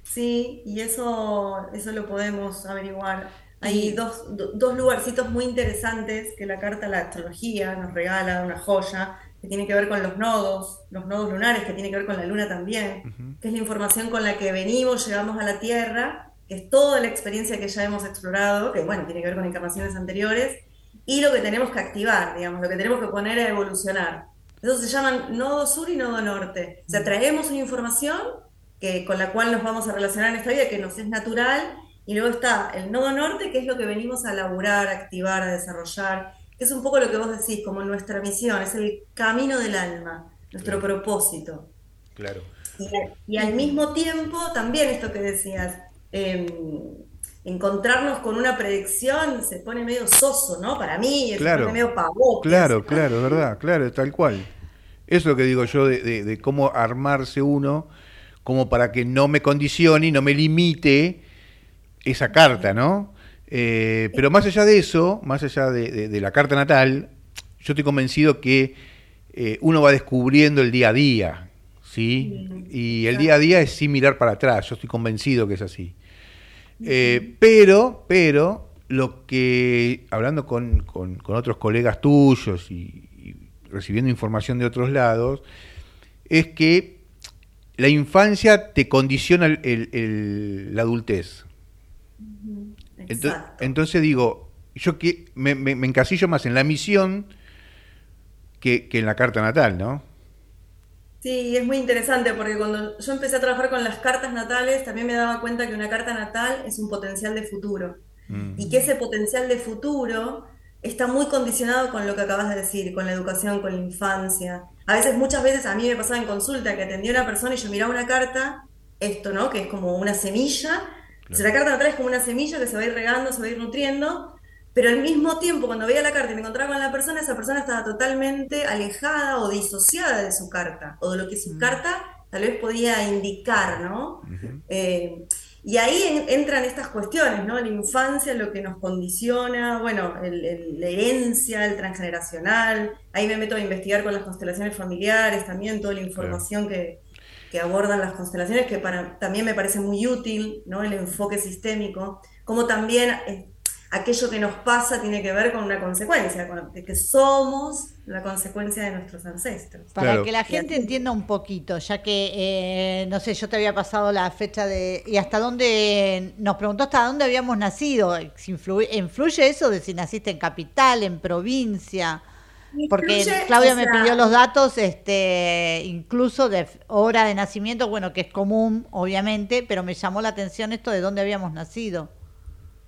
Sí, y eso, eso lo podemos averiguar. Hay dos, dos lugarcitos muy interesantes que la carta de la astrología nos regala, una joya, que tiene que ver con los nodos, los nodos lunares, que tiene que ver con la luna también, que es la información con la que venimos, llegamos a la Tierra que es toda la experiencia que ya hemos explorado, que bueno, tiene que ver con encarnaciones anteriores, y lo que tenemos que activar, digamos, lo que tenemos que poner a evolucionar. Eso se llaman nodo sur y nodo norte. O sea, traemos una información que, con la cual nos vamos a relacionar en esta vida, que nos es natural, y luego está el nodo norte, que es lo que venimos a laburar, a activar, a desarrollar, que es un poco lo que vos decís, como nuestra misión, es el camino del alma, nuestro propósito. Claro. y, al mismo tiempo, también esto que decías, Em, encontrarnos con una predicción se pone medio soso, ¿no? Para mí, claro, se pone medio pavote. Claro, claro, verdad, claro, tal cual. Eso es lo que digo yo de, cómo armarse uno como para que no me condicione y no me limite esa carta, ¿no? Eh, pero más allá de eso, más allá de, la carta natal, yo estoy convencido que eh, uno va descubriendo el día a día, ¿sí? Y el día a día es sin mirar para atrás, yo estoy convencido que es así. Eh, pero, pero, lo que, hablando con, otros colegas tuyos y, recibiendo información de otros lados, es que la infancia te condiciona la adultez. Entonces, digo, yo que me, encasillo más en la misión que, que en la carta natal, ¿no? Sí, es muy interesante porque cuando yo empecé a trabajar con las cartas natales, también me daba cuenta que una carta natal es un potencial de futuro. Mm. Y que ese potencial de futuro está muy condicionado con lo que acabas de decir, con la educación, con la infancia. A veces, muchas veces, a mí me pasaba en consulta que atendía a una persona y yo miraba una carta, esto, ¿no? Que es como una semilla. la carta natal es como una semilla que se va a ir regando, se va a ir nutriendo, pero al mismo tiempo, cuando veía la carta y me encontraba con la persona, esa persona estaba totalmente alejada o disociada de su carta, o de lo que su mm. carta tal vez podía indicar, ¿no? Eh, y ahí entran estas cuestiones, ¿no? La infancia, lo que nos condiciona, bueno, la herencia, el transgeneracional. Ahí me meto a investigar con las constelaciones familiares, también toda la información que, que, abordan las constelaciones, que para, también me parece muy útil, ¿no? El enfoque sistémico. Como también eh, aquello que nos pasa tiene que ver con una consecuencia, con que somos la consecuencia de nuestros ancestros. Para que la gente entienda un poquito, ya que, eh, no sé, yo te había pasado la fecha de... y hasta dónde, nos preguntó hasta dónde habíamos nacido, ¿influye, eso de si naciste en capital, en provincia? Porque Claudia me pidió los datos, este, incluso de hora de nacimiento, bueno, que es común, obviamente, pero me llamó la atención esto de dónde habíamos nacido.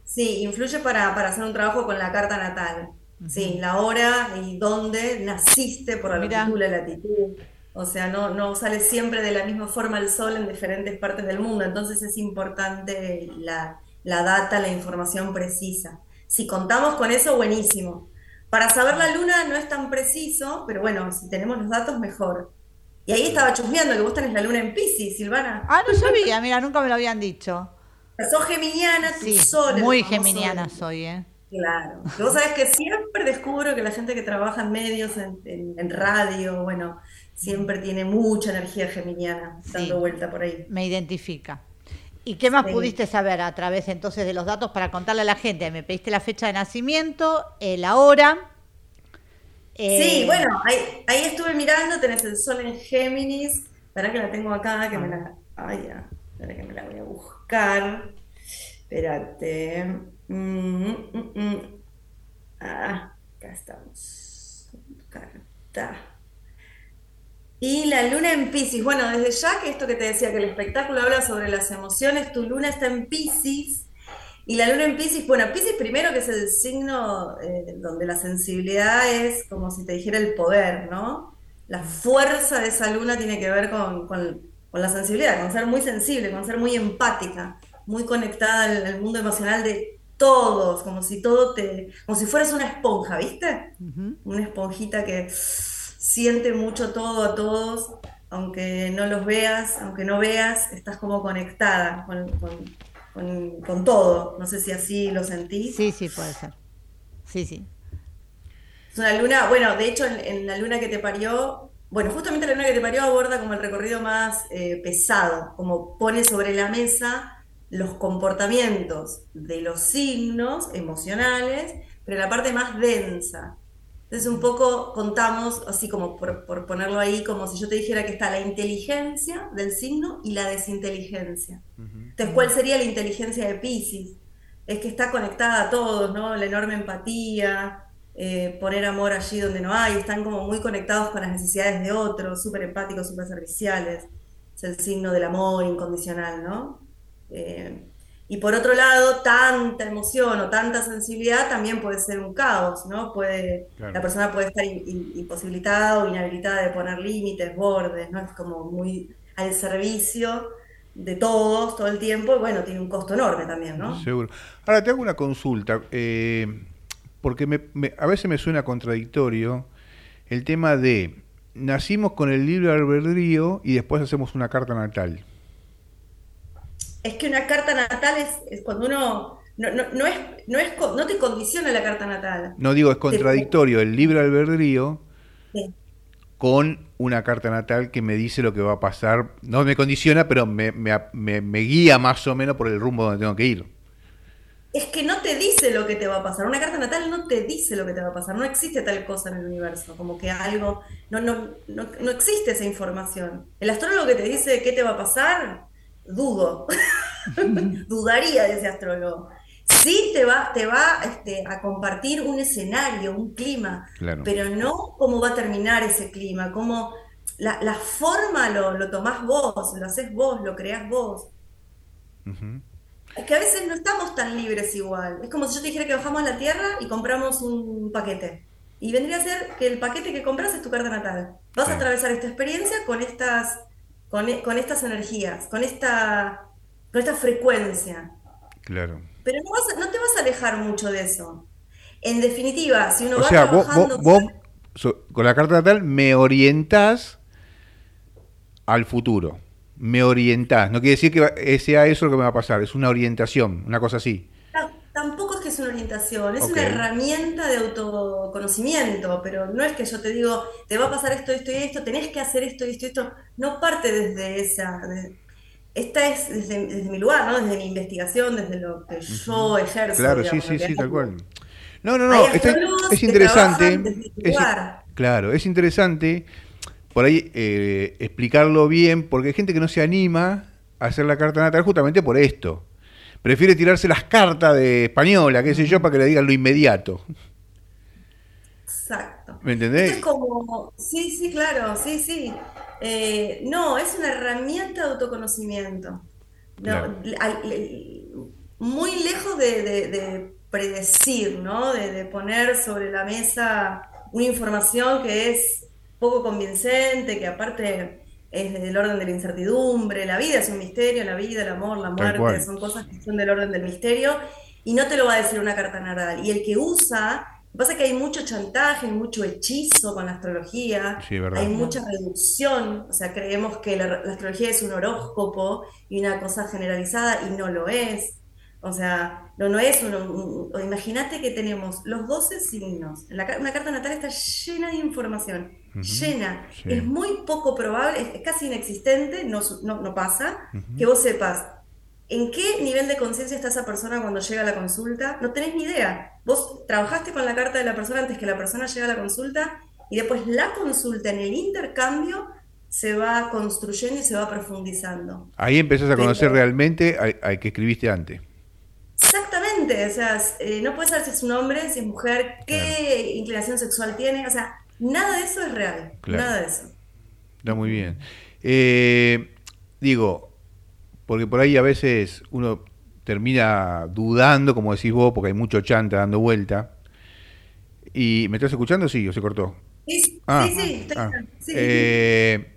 Sí, influye para, hacer un trabajo con la carta natal. Sí, la hora y dónde naciste por la latitud, la latitud. O sea, no, no sale siempre de la misma forma el sol en diferentes partes del mundo. Entonces es importante la, la data, la información precisa. Si contamos con eso, buenísimo. Para saber la luna no es tan preciso, pero bueno, si tenemos los datos, mejor. Y ahí estaba chusmeando que vos tenés la luna en Pisces, Silvana. Ah, no sabía, mira, nunca me lo habían dicho. Sos geminiana, tu sol. Muy geminiana soy, ¿eh? Claro. Vos sabés que siempre descubro que la gente que trabaja en medios, en, radio, bueno, siempre tiene mucha energía geminiana dando vuelta por ahí. Me identifica. ¿Y qué más pudiste saber a través entonces de los datos para contarle a la gente? Me pediste la fecha de nacimiento, la hora. Eh, sí, bueno, ahí, estuve mirando, tenés el sol en Géminis. Para que la tengo acá, que me la. Ay, ya. Espera que me la voy a buscar. Espérate. Mm, mm, mm, ah, acá estamos. Carta. Y la luna en Pisces. Bueno, desde ya que esto que te decía, que el espectáculo habla sobre las emociones, tu luna está en Pisces. Y la luna en Pisces, bueno, Pisces primero que es el signo eh, donde la sensibilidad es como si te dijera el poder, ¿no? La fuerza de esa luna tiene que ver con, con, la sensibilidad, con ser muy sensible, con ser muy empática, muy conectada al, mundo emocional de todos, como si todo te, como si fueras una esponja, ¿viste? Una esponjita que siente mucho todo a todos, aunque no los veas, aunque no veas, estás como conectada con, con, todo. No sé si así lo sentís. Sí, sí, puede ser. Sí, sí. Es una luna, bueno, de hecho en, la luna que te parió, bueno, justamente la luna que te parió aborda como el recorrido más eh, pesado, como pone sobre la mesa los comportamientos de los signos emocionales, pero la parte más densa. Entonces un poco contamos, así como por, ponerlo ahí, como si yo te dijera que está la inteligencia del signo y la desinteligencia. Entonces, ¿cuál sería la inteligencia de Pisces? Es que está conectada a todos, ¿no? La enorme empatía, eh, poner amor allí donde no hay, están como muy conectados con las necesidades de otros, súper empáticos, súper serviciales. Es el signo del amor incondicional, ¿no? Eh, y por otro lado, tanta emoción o tanta sensibilidad también puede ser un caos, ¿no? Puede, La persona puede estar imposibilitada o inhabilitada de poner límites, bordes, ¿no? Es como muy al servicio de todos todo el tiempo y bueno, tiene un costo enorme también, ¿no? Seguro. Ahora te hago una consulta, eh, porque a veces me suena contradictorio el tema de nacimos con el libre albedrío y después hacemos una carta natal es que una carta natal es, cuando uno no, no, no, es, no, es, no te condiciona la carta natal. No digo, es contradictorio el libre albedrío con una carta natal que me dice lo que va a pasar. No me condiciona, pero me, me, guía más o menos por el rumbo donde tengo que ir. Es que no te dice lo que te va a pasar. Una carta natal no te dice lo que te va a pasar. No existe tal cosa en el universo. Como que algo. No, no, no, no existe esa información. El astrólogo que te dice qué te va a pasar dudo, dudaría de ese astrólogo. Sí te va, te va este, a compartir un escenario, un clima, pero no cómo va a terminar ese clima, cómo la, forma lo, lo, tomás vos, lo haces vos, lo creás vos. Es que a veces no estamos tan libres igual. Es como si yo te dijera que bajamos a la Tierra y compramos un paquete. Y vendría a ser que el paquete que compras es tu carta natal. Vas a atravesar esta experiencia con estas e, con, estas energías, con esta, con esta frecuencia. Claro. Pero no, te vas a alejar mucho de eso. En definitiva, si uno o sea, Vos, con la carta natal me orientás al futuro. Me orientás. No quiere decir que sea eso lo que me va a pasar. Es una orientación, una cosa así es es una orientación, es una herramienta de autoconocimiento, pero no es que yo te digo, te va a pasar esto, esto y esto, tenés que hacer esto y esto y esto. No parte desde esa. esta es desde, mi lugar, ¿no? Desde mi investigación, desde lo que yo ejerzo. Claro, sí, sí, sí, tal cual. No, no, no, es interesante. claro, es interesante por ahí eh, explicarlo bien, porque hay gente que no se anima a hacer la carta natal justamente por esto prefiere tirarse las cartas de española, qué sé yo, para que le digan lo inmediato. Exacto. ¿Me entendés? Es como, sí, sí, claro, sí, sí. Eh, no, es una herramienta de autoconocimiento. muy lejos de, predecir, ¿no? De, poner sobre la mesa una información que es poco convincente, que aparte es del orden de la incertidumbre, la vida es un misterio, la vida, el amor, la muerte, son cosas que son del orden del misterio, y no te lo va a decir una carta natal. Y el que usa, pasa que hay mucho chantaje, mucho hechizo con la astrología, hay mucha reducción, o sea, creemos que la, astrología es un horóscopo y una cosa generalizada, y no lo es. O sea, no, no es uno. Imagínate que tenemos los 12 signos. una carta natal está llena de información llena. Es muy poco probable, es casi inexistente, no, no, pasa, que vos sepas en qué nivel de conciencia está esa persona cuando llega a la consulta. No tenés ni idea. Vos trabajaste con la carta de la persona antes que la persona llegue a la consulta y después la consulta en el intercambio se va construyendo y se va profundizando. Ahí empezás a conocer realmente al, que escribiste antes. Exactamente, o sea, eh, no puedes saber si es un hombre, si es mujer, qué inclinación sexual tiene, o sea, Nada de eso es real. Nada de eso. Está muy bien. Eh, digo, porque por ahí a veces uno termina dudando, como decís vos, porque hay mucho chanta dando vuelta. ¿Y me estás escuchando? Sí, o se cortó. Sí, ah, sí, ah, eh,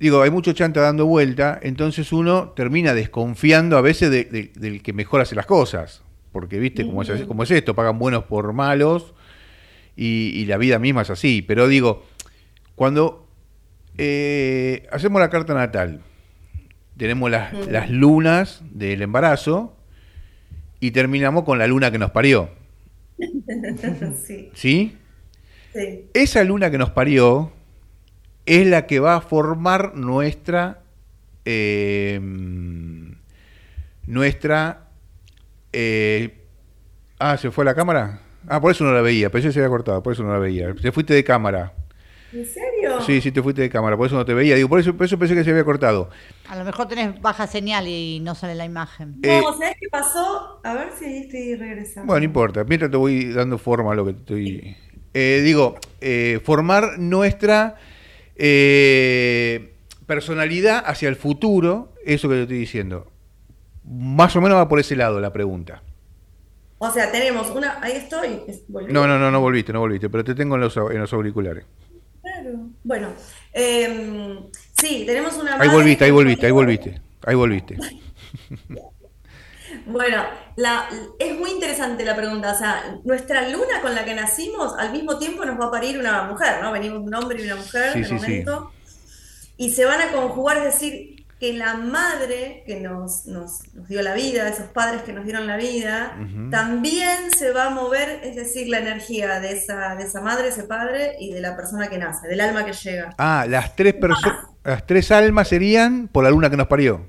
digo, hay mucho chanta dando vuelta, entonces uno termina desconfiando a veces del que mejor hace las cosas. Porque, viste, como, es, como es esto, pagan buenos por malos y, la vida misma es así. Pero digo, cuando eh, hacemos la carta natal, tenemos las, las lunas del embarazo y terminamos con la luna que nos parió. sí. ¿Sí? Esa luna que nos parió es la que va a formar nuestra em, nuestra eh, ah se fue la cámara ah por eso no la veía pensé que se había cortado por eso no la veía te fuiste de cámara ¿En serio? Sí, sí, te fuiste de cámara, por eso no te veía. Digo, por eso, por eso pensé que se había cortado. A lo mejor tenés baja señal y no sale la imagen. No, eh, ¿sabes qué pasó? A ver si ahí estoy regresando. Bueno, no importa. Mientras te voy dando forma a lo que estoy. Eh, digo, eh, formar nuestra eh, personalidad hacia el futuro, eso que te estoy diciendo. Más o menos va por ese lado la pregunta. O sea, tenemos una. Ahí estoy. No, no, no, no volviste, no volviste, pero te tengo en los, en los auriculares. Claro. Bueno, em, sí, tenemos una. Ahí volviste, ahí volviste, ahí volviste. Ahí volviste. Bueno, la, es muy interesante la pregunta. O sea, nuestra luna con la que nacimos, al mismo tiempo nos va a parir una mujer, ¿no? Venimos un hombre y una mujer en momento. Y se van a conjugar, es decir, que la madre que nos, nos, dio la vida, esos padres que nos dieron la vida, también se va a mover, es decir, la energía de esa, de esa madre, ese padre y de la persona que nace, del alma que llega. Ah, las tres, las tres almas serían por la luna que nos parió.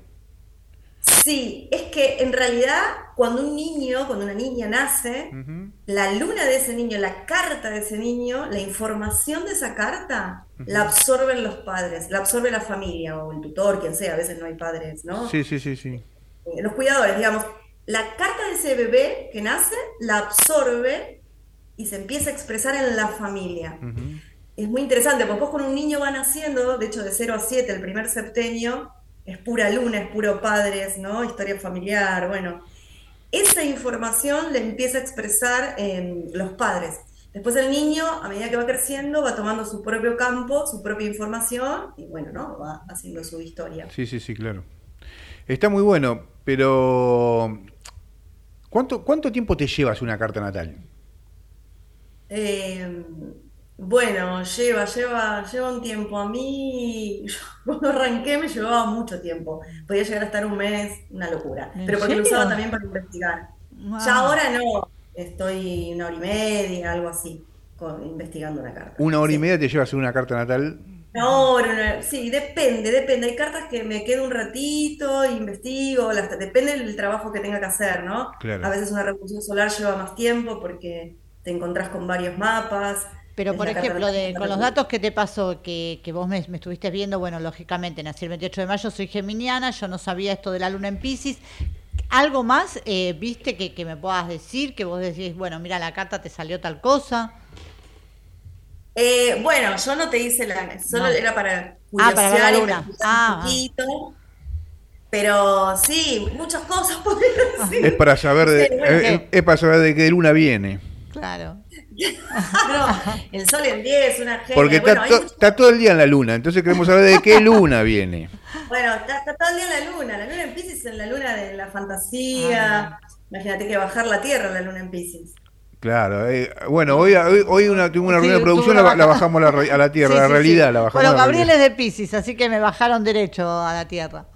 Sí, es que en realidad cuando un niño, cuando una niña nace, la luna de ese niño, la carta de ese niño, la información de esa carta, la absorben los padres, la absorbe la familia o el tutor, quien sea, a veces no hay padres, ¿no? Sí, sí, sí, sí. Eh, los cuidadores, digamos, la carta de ese bebé que nace, la absorbe y se empieza a expresar en la familia. Es muy interesante, porque vos con un niño va naciendo, de hecho de 0 a 7, el primer septenio, es pura luna, es puro padres, ¿no? Historia familiar, bueno. Esa información le empieza a expresar en los padres. Después el niño, a medida que va creciendo, va tomando su propio campo, su propia información y bueno, ¿no? Va haciendo su historia. Sí, sí, sí, claro. Está muy bueno, pero ¿cuánto, cuánto tiempo te llevas una carta natal? Eh, bueno, lleva, lleva, lleva un tiempo. A mí, cuando arranqué me llevaba mucho tiempo. Podía llegar a estar un mes, una locura. Pero porque lo usaba también para investigar. Ya ahora no, estoy una hora y media, algo así, investigando una carta. ¿Una hora y media te lleva a hacer una carta natal? No, sí, depende, depende. Hay cartas que me quedo un ratito, investigo, las, depende del trabajo que tenga que hacer, ¿no? A veces una revolución solar lleva más tiempo porque te encontrás con varios mapas. Pero, por ejemplo, con los datos que te pasó, que, que vos me, estuviste viendo, bueno, lógicamente nací el 28 de mayo, soy geminiana, yo no sabía esto de la luna en Pisces. ¿Algo más, eh, viste, que, me puedas decir? Que vos decís, bueno, mira, la carta te salió tal cosa. Eh, bueno, yo no te hice la... Solo era para ah, para la luna. Ah, un poquito. Pero sí, muchas cosas Es para saber de, es para saber de qué luna viene. Claro. el sol en 10, una genia. Porque está, todo el día en la luna, entonces queremos saber de qué luna viene. Bueno, está, todo el día en la luna. La luna en Pisces es la luna de la fantasía. Ah, Imagínate que bajar la Tierra la luna en Pisces. Claro, eh, bueno, hoy, hoy, una, tengo una reunión de producción, la, bajamos a la Tierra, la realidad la bajamos. Bueno, Gabriel es de Pisces, así que me bajaron derecho a la Tierra.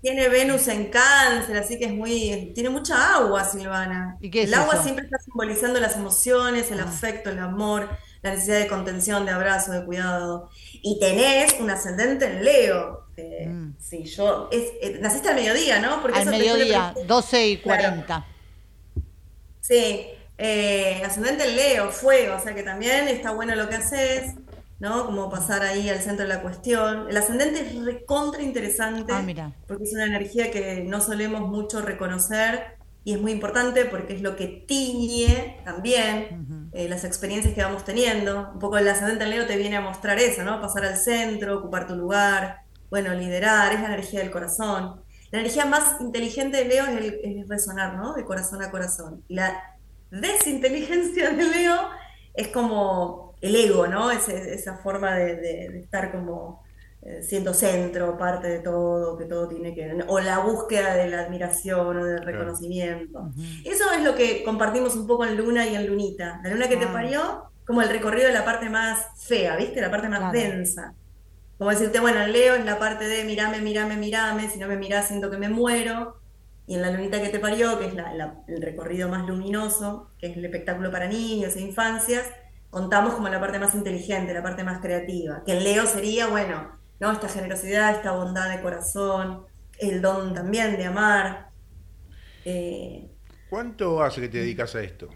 Tiene Venus en cáncer, así que es muy. Tiene mucha agua, Silvana. ¿Y qué el agua siempre está simbolizando las emociones, el ah. afecto, el amor, la necesidad de contención, de abrazo, de cuidado. Y tenés un ascendente en Leo. Mm. Sí, yo. Eh, naciste al mediodía, ¿no? Porque al mediodía, 12 y 40. Sí, eh, ascendente en Leo, fuego, o sea que también está bueno lo que haces. ¿No? Como pasar ahí al centro de la cuestión. El ascendente es recontra interesante ah, porque es una energía que no solemos mucho reconocer y es muy importante porque es lo que tiñe también eh, las experiencias que vamos teniendo. Un poco el ascendente en Leo te viene a mostrar eso, ¿no? Pasar al centro, ocupar tu lugar, bueno, liderar, es la energía del corazón. La energía más inteligente de Leo es, el, resonar, ¿no? De corazón a corazón. La desinteligencia de Leo es como el ego, ¿no? esa forma de estar como eh, siendo centro, parte de todo, que todo tiene que... o la búsqueda de la admiración o del reconocimiento. Eso es lo que compartimos un poco en Luna y en Lunita. La Luna que te ah. parió, como el recorrido de la parte más fea, ¿viste? La parte más densa. Como decirte, bueno, Leo es la parte de mirame, mirame, mirame, si no me mirás siento que me muero. Y en la lunita que te parió, que es el recorrido más luminoso, que es el espectáculo para niños e infancias, contamos como la parte más inteligente, la parte más creativa. Que en Leo sería, bueno, ¿no? Esta generosidad, esta bondad de corazón, el don también de amar. Eh, ¿Cuánto hace que te dedicas a esto?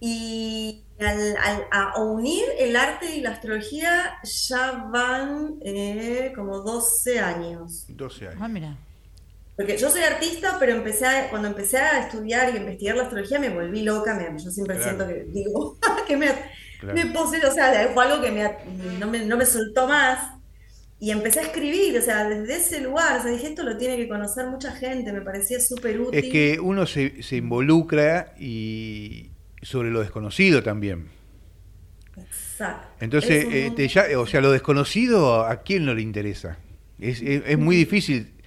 Y a unir el arte y la astrología ya van eh, como 12 años. 12 años. Ah, mira. Porque yo soy artista, pero empecé cuando empecé a estudiar y investigar la astrología me volví loca. yo siempre siento que digo, que me, me o sea, fue algo que me, no, me, no me soltó más. Y empecé a escribir, o sea, desde ese lugar, o sea, dije, esto lo tiene que conocer mucha gente, me parecía súper útil. Es que uno se, se, involucra y sobre lo desconocido también. Exacto. Entonces, eh, o sea, lo desconocido, ¿a quién no le interesa? Es, es, muy difícil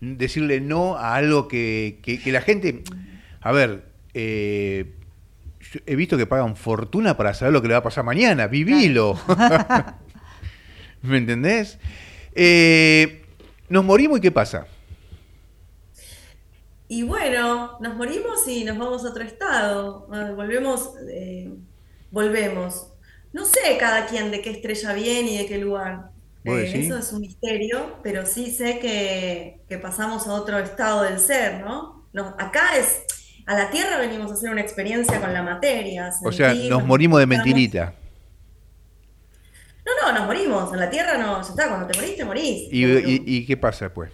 decirle no a algo que, que, la gente... A ver, eh, he visto que pagan fortuna para saber lo que le va a pasar mañana, vivilo. ¿Me entendés? Eh, nos morimos y ¿qué pasa? Y bueno, nos morimos y nos vamos a otro estado. Ah, volvemos, eh, volvemos. No sé cada quien de qué estrella viene y de qué lugar. Eh, eso es un misterio, pero sí sé que, pasamos a otro estado del ser, ¿no? acá es, a la Tierra venimos a hacer una experiencia con la materia. o sea, nos morimos de mentirita. No, no, nos morimos. En la Tierra no, ya está, cuando te morís, te morís. ¿Y, qué pasa después?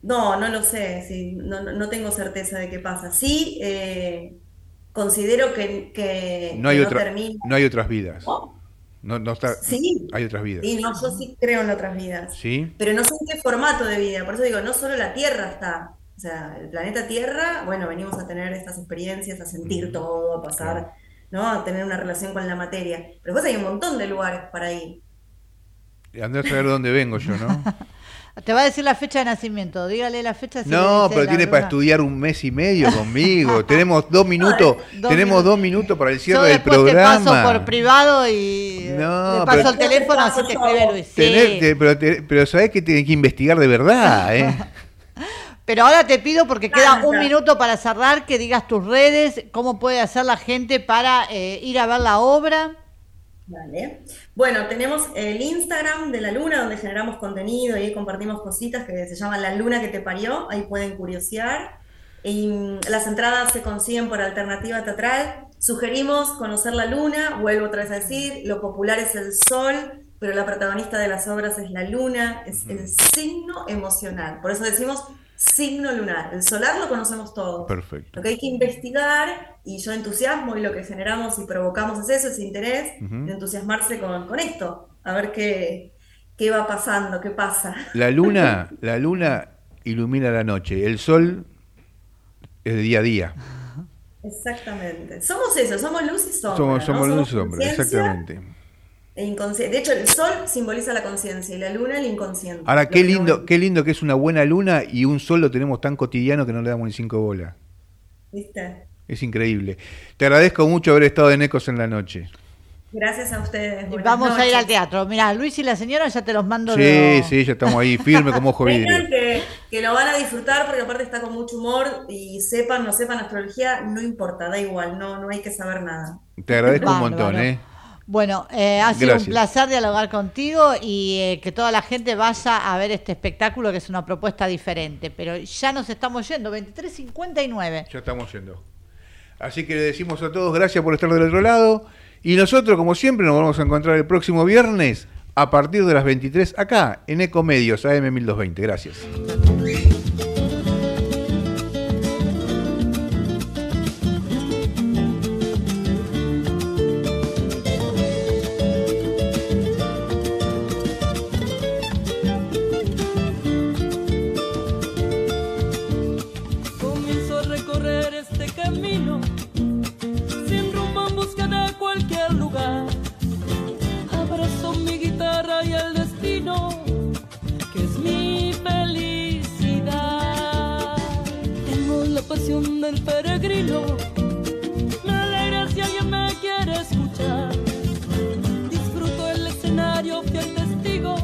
No, no lo sé, sí, no, tengo certeza de qué pasa. Sí, eh, considero que, no, hay otra, no hay otras vidas. No, no está, sí. Hay otras vidas. Sí, no, yo sí creo en otras vidas. Sí. Pero no sé en qué formato de vida. Por eso digo, no solo la Tierra está. O sea, el planeta Tierra, bueno, venimos a tener estas experiencias, a sentir todo, a pasar. ¿no? A tener una relación con la materia. Pero después hay un montón de lugares para ir. Andrés a saber dónde vengo yo, ¿no? Te va a decir la fecha de nacimiento, dígale la fecha. no, pero tiene para estudiar un mes y medio conmigo. tenemos dos minutos, tenemos dos minutos para el cierre del programa. Te paso por privado y no, paso el teléfono, así te escribe Luis. pero, pero sabés que tiene que investigar de verdad, ¿eh? Pero ahora te pido, porque queda un minuto para cerrar, que digas tus redes, cómo puede hacer la gente para eh, ir a ver la obra. Vale. Bueno, tenemos el Instagram de La Luna, donde generamos contenido y ahí compartimos cositas que se llaman La Luna que te parió, ahí pueden curiosear. Y mm, las entradas se consiguen por alternativa teatral. Sugerimos conocer la luna, vuelvo otra vez a decir, lo popular es el sol, pero la protagonista de las obras es la luna, es el signo emocional. Por eso decimos signo lunar. El solar lo conocemos todos. Perfecto. Lo que hay que investigar, y yo entusiasmo, y lo que generamos y provocamos es eso, ese interés, de entusiasmarse con, esto, a ver qué, qué va pasando, qué pasa. La luna, la luna ilumina la noche, el sol es de día a día. Exactamente. Somos eso, somos luz y sombra. Somos, luz y sombra, exactamente. E de hecho, el sol simboliza la conciencia y la luna el inconsciente. Ahora, qué lindo, qué lindo que es una buena luna y un sol lo tenemos tan cotidiano que no le damos ni cinco bolas. ¿Viste? Es increíble. Te agradezco mucho haber estado en Ecos en la noche. Gracias a ustedes. Vamos a ir al teatro. Mira, Luis y la señora ya te los mando. Sí, sí, ya estamos ahí firme como ojo vidrio. Que, que lo van a disfrutar porque aparte está con mucho humor y sepan, no sepan astrología, no importa, da igual, no, no hay que saber nada. Te agradezco un montón, ¿eh? Bueno, eh, ha sido un placer dialogar contigo y eh, que toda la gente vaya a ver este espectáculo que es una propuesta diferente. Pero ya nos estamos yendo, 23.59. Ya estamos yendo. Así que le decimos a todos gracias por estar del otro lado. Y nosotros, como siempre, nos vamos a encontrar el próximo viernes a partir de las 23 acá en Ecomedios AM 1220. Gracias. Del peregrino. Me alegra si alguien me quiere escuchar. Disfruto el escenario, fiel testigo,